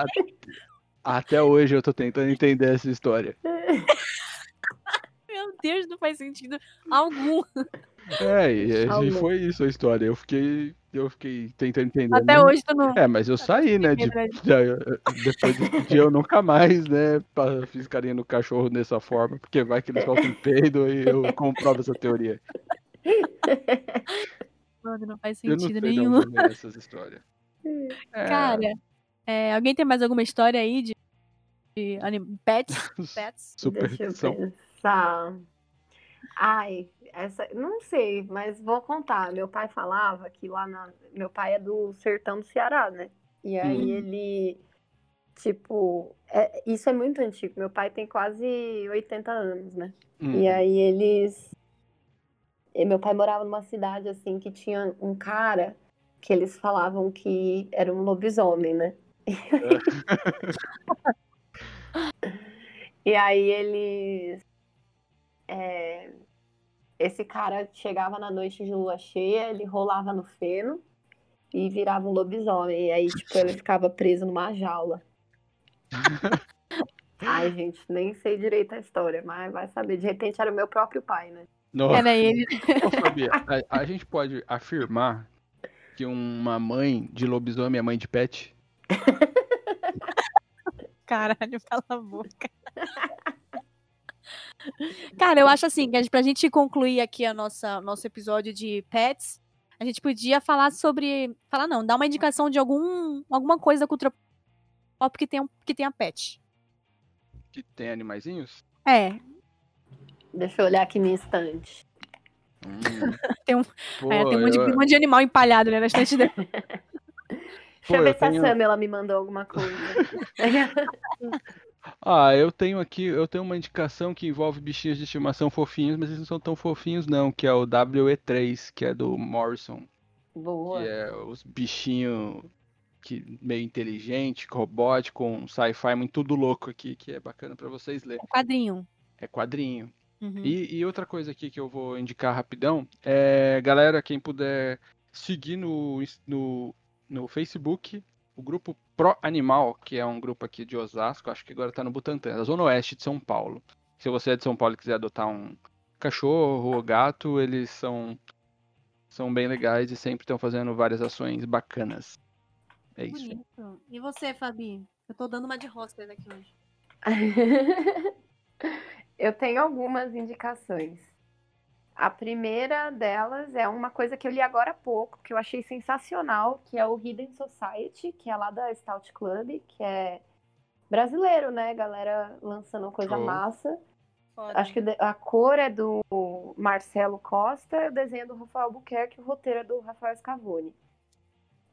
Até hoje eu tô tentando entender essa história. [laughs] Deus, não faz sentido algum. É, e, e foi isso a história. Eu fiquei, eu fiquei tentando entender. Até né? hoje tu não. É, mas eu saí, né? de- já- [laughs] depois desse dia eu nunca mais, né? Fiz carinha no cachorro dessa forma, porque vai que eles soltam um peido e eu comprovo essa teoria. Mano, não faz Eu não sentido sei de nenhum. essas histórias. É, Cara, é, alguém tem mais alguma história aí de, de anim- pets? [laughs] Pets? Superstição. Pensar. Ai, essa, não sei, mas vou contar. Meu pai falava que lá na. Meu pai é do sertão do Ceará, né? E aí Hum. ele. Tipo, é- isso é muito antigo. Meu pai tem quase 80 anos, né? E aí eles. e meu pai morava numa cidade assim que tinha um cara que eles falavam que era um lobisomem, né? [laughs] E aí eles. É, esse cara chegava na noite de lua cheia, ele rolava no feno e virava um lobisomem. E aí, tipo, ele [laughs] ficava preso numa jaula. [laughs] Ai, gente, nem sei direito a história, mas vai saber. De repente era o meu próprio pai, né? Nossa, Era ele. ô, Fabi, a, a gente pode afirmar que uma mãe de lobisomem é mãe de pet? [laughs] Caralho, cala a boca. Cara, eu acho assim, que a gente- pra gente concluir aqui a nossa nosso episódio de pets, a gente podia falar sobre. Falar não, dar uma indicação de algum, alguma coisa da cultura pop que tenha, um- que tenha pet. Que tem animaizinhos? É, Deixa eu olhar aqui minha estante. Hum. [laughs] Tem um- Pô, é, tem um monte, de, eu- um monte de animal empalhado né, na estante dele. Deixa [laughs] eu Pô, ver eu se tenho- a Sam ela me mandou alguma coisa. [laughs] Ah, eu tenho aqui, eu tenho uma indicação que envolve bichinhos de estimação fofinhos, mas eles não são tão fofinhos não, que é o WE3, que é do Morrison, Boa. que é os bichinhos que meio inteligente, robótico, com sci-fi muito tudo louco aqui, que é bacana pra vocês lerem. Um quadrinho. É quadrinho. Uhum. E, e outra coisa aqui que eu vou indicar rapidão é, galera, quem puder seguir no, no, no Facebook o grupo Pro Animal, que é um grupo aqui de Osasco, acho que agora tá no Butantã, da Zona Oeste de São Paulo. Se você é de São Paulo e quiser adotar um cachorro ou gato, eles são, são bem legais e sempre estão fazendo várias ações bacanas. É isso. Bonito. E você, Fabi? Eu tô dando uma de hostess aqui hoje. [laughs] Eu tenho algumas indicações. A primeira delas é uma coisa que eu li agora há pouco, que eu achei sensacional, que é o Hidden Society, que é lá da Stout Club, que é brasileiro, né? Galera lançando coisa Show. massa. Foda. Acho que a cor é do Marcelo Costa, o desenho é do Rafael Albuquerque, o roteiro é do Rafael Scavone.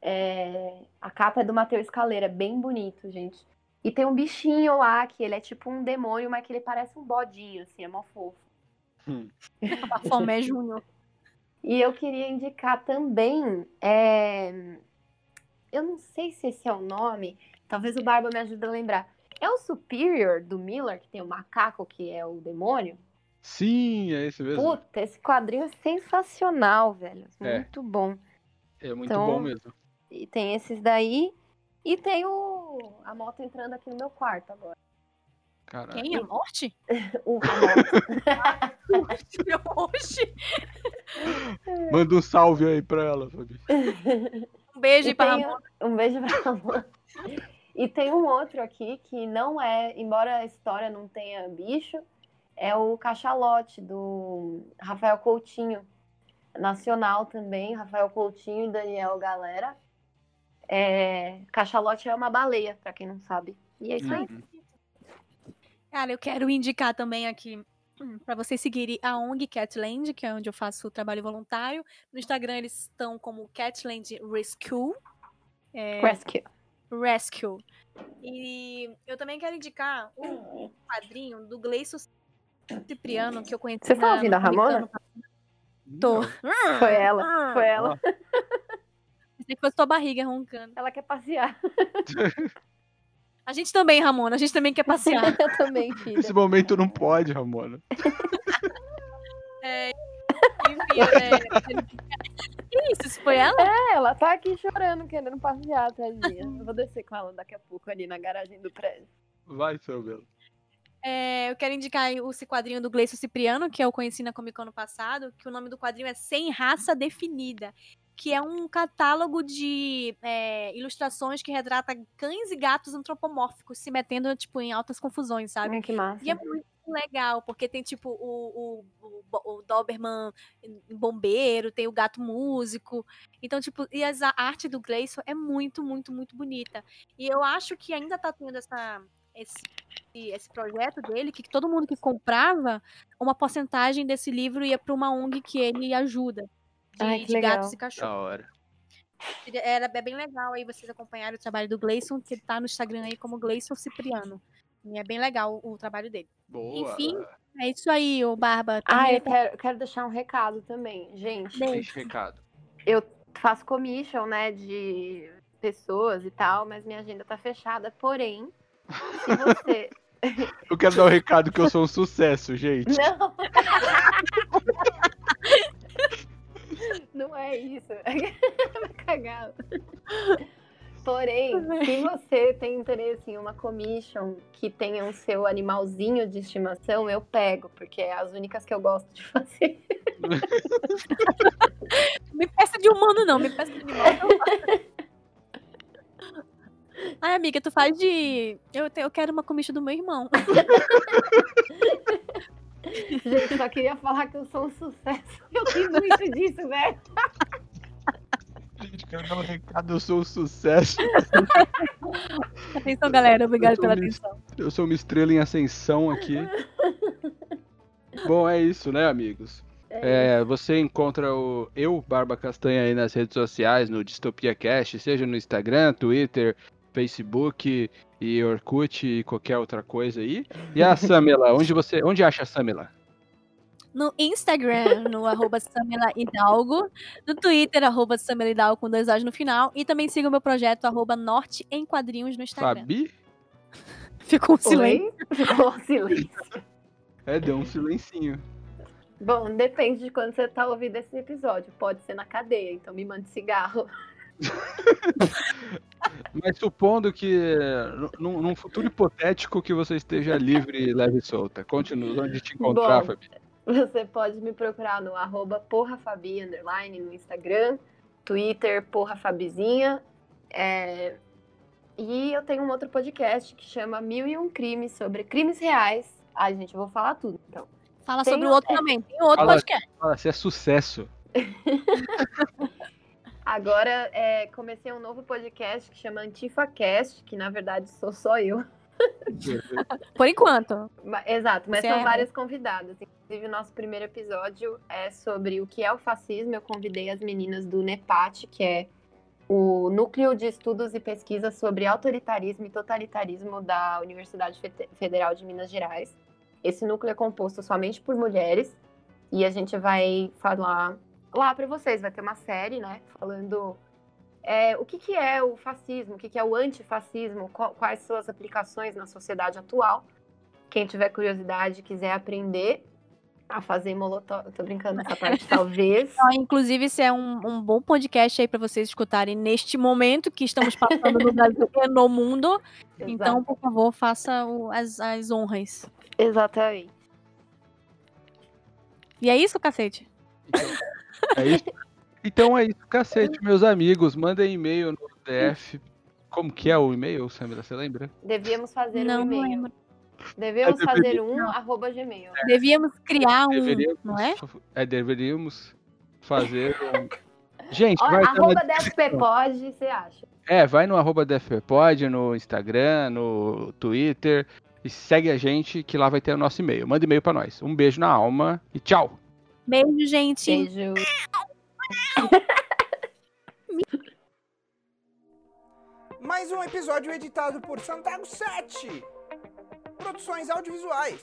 É, A capa é do Matheus Caleira, bem bonito, gente. E tem um bichinho lá, que ele é tipo um demônio, mas que ele parece um bodinho, assim, é mó fofo. Hum. Bafomé Júnior. E eu queria indicar também, é, eu não sei se esse é o nome, Talvez o Barba me ajude a lembrar. É o Superior do Miller, que tem o macaco, que é o demônio? Sim, é esse mesmo. Puta, esse quadrinho é sensacional, velho. É. Muito bom. é muito então- bom mesmo. E tem esses daí. E tem o. A moto entrando aqui no meu quarto agora. Caralho. Quem? A morte? [laughs] O. Oxi. Manda um salve aí pra ela, Fabi. Um beijo E aí pra tem Ramon. Um beijo pra Ramon. E tem um outro aqui que não é, embora a história não tenha bicho, é o Cachalote, do Rafael Coutinho. Nacional também, Rafael Coutinho e Daniel Galera. É, Cachalote é uma baleia, pra quem não sabe. E é isso aí. Uhum. Cara, eu quero indicar também aqui hum, pra vocês seguirem a ONG Catland, que é onde eu faço o trabalho voluntário. No Instagram eles estão como Catland Rescue. É, Rescue. Rescue. E eu também quero indicar um quadrinho do Gleison Cipriano, que eu conheci. Você tá ouvindo a Ramona? Tô. Foi ela, foi ela. Pensei que fosse tua barriga roncando. Ela quer passear. [laughs] A gente também, Ramona, a gente também quer passear. [laughs] Eu também, filha. Nesse momento não pode, Ramona. [laughs] Enfim, é... Que isso? Isso foi ela? É, ela tá aqui chorando, querendo passear, tadinha. Eu vou descer com ela daqui a pouco ali na garagem do prédio. Vai, seu Belo. É, eu quero indicar esse quadrinho do Gleison Cipriano, que eu conheci na Comic Con ano passado, que o nome do quadrinho é Sem Raça Definida, que é um catálogo de é, ilustrações que retrata cães e gatos antropomórficos se metendo, tipo, em altas confusões, sabe? Ai, que massa. E é muito legal, porque tem, tipo, o, o, o, o Doberman bombeiro, tem o gato músico. Então, tipo, e as- a arte do Gleison é muito, muito, muito bonita. E eu acho que ainda tá tendo essa, esse, esse projeto dele, que todo mundo que comprava, uma porcentagem desse livro ia para uma ONG que ele ajuda. De, Ai, de gatos e cachorros. Da hora. Era é bem legal aí vocês acompanharem o trabalho do Gleison, que ele tá no Instagram aí como Gleison Cipriano. E é bem legal o trabalho dele. Boa. Enfim, É isso aí, ô Barba. Ah, eu quero, eu quero deixar um recado também. Gente. Deixa recado. eu faço commission, né, de pessoas e tal, mas minha agenda tá fechada. Porém, se você. [laughs] Eu quero dar um recado que eu sou um sucesso, gente. Não! [laughs] Não é isso. [laughs] Vai cagar. Porém, se você tem interesse em uma commission que tenha o seu animalzinho de estimação, eu pego, porque é as únicas que eu gosto de fazer. [laughs] Me peça de humano, não. Me peça de animal. Ai, amiga, tu faz de. Eu, te- eu quero uma comicha do meu irmão. [laughs] Gente, só queria falar que eu sou um sucesso. Eu tenho muito disso, velho. Gente, quero dar um recado, eu sou um sucesso. Atenção, galera. Tô pela atenção. Eu sou uma estrela em ascensão aqui. Bom, é isso, né, amigos? É, você encontra o eu, Barba Castanha, aí nas redes sociais, no Distopia Cast, seja no Instagram, Twitter, Facebook e Orkut e qualquer outra coisa aí. E a Samela, onde você, onde acha a Samela? No Instagram, no arroba Samela Hidalgo. No Twitter, arroba Samela Hidalgo com dois O's no final. E também siga o meu projeto, arroba Norte em Quadrinhos no Instagram. Fabi? Ficou um silêncio. Ficou um silêncio. É, deu um silencinho. Bom, depende de quando você tá ouvindo esse episódio. Pode ser na cadeia, então me mande cigarro. [laughs] Mas supondo que num, num futuro hipotético que você esteja livre, leve e solta. Continua onde te encontrar, Bom. Fabi. Você pode me procurar no arroba porrafabi, underline, no Instagram, Twitter, porrafabizinha. É, E eu tenho um outro podcast que chama Mil e Um Crimes, sobre crimes reais. Ai, gente, eu vou falar tudo, então. Fala Tem sobre o outro é. também. Tem outro Fala- podcast. Fala, você é sucesso. [laughs] Agora, é, comecei um novo podcast que chama AntifaCast, que na verdade sou só eu. [laughs] Por enquanto. Exato, mas Você são é- várias convidadas. Inclusive, o nosso primeiro episódio é sobre o que é o fascismo. Eu convidei as meninas do NEPAT, que é o Núcleo de Estudos e Pesquisas sobre Autoritarismo e Totalitarismo da Universidade Fe- Federal de Minas Gerais. Esse núcleo é composto somente por mulheres e a gente vai falar lá para vocês. Vai ter uma série, né, falando é, o que, que é o fascismo, o que, que é o antifascismo, qual- quais são as aplicações na sociedade atual. Quem tiver curiosidade, quiser aprender a fazer molotov. Tô brincando nessa parte, [laughs] talvez. Então, inclusive, esse é um, um bom podcast aí para vocês escutarem neste momento que estamos passando no Brasil e no mundo. Então, por favor, faça o- as, as honras. Exatamente. E é isso, cacete? [laughs] É isso? Então é isso, cacete, meus amigos. Mandem e-mail no DF. Como que é o e-mail, Samira? Você lembra? Devíamos fazer Não, um e-mail. Devemos É, fazer um arroba gmail. Devíamos criar um, Deveríamos, não é? é, deveríamos fazer um. Gente, Ó, vai na arroba DFPpod, você acha? É, vai no arroba DFPod, no Instagram, no Twitter e segue a gente que lá vai ter o nosso e-mail. Manda e-mail pra nós. Um beijo na alma e tchau! Beijo, gente. Beijo. Mais um episódio editado por Santago 7. Produções audiovisuais.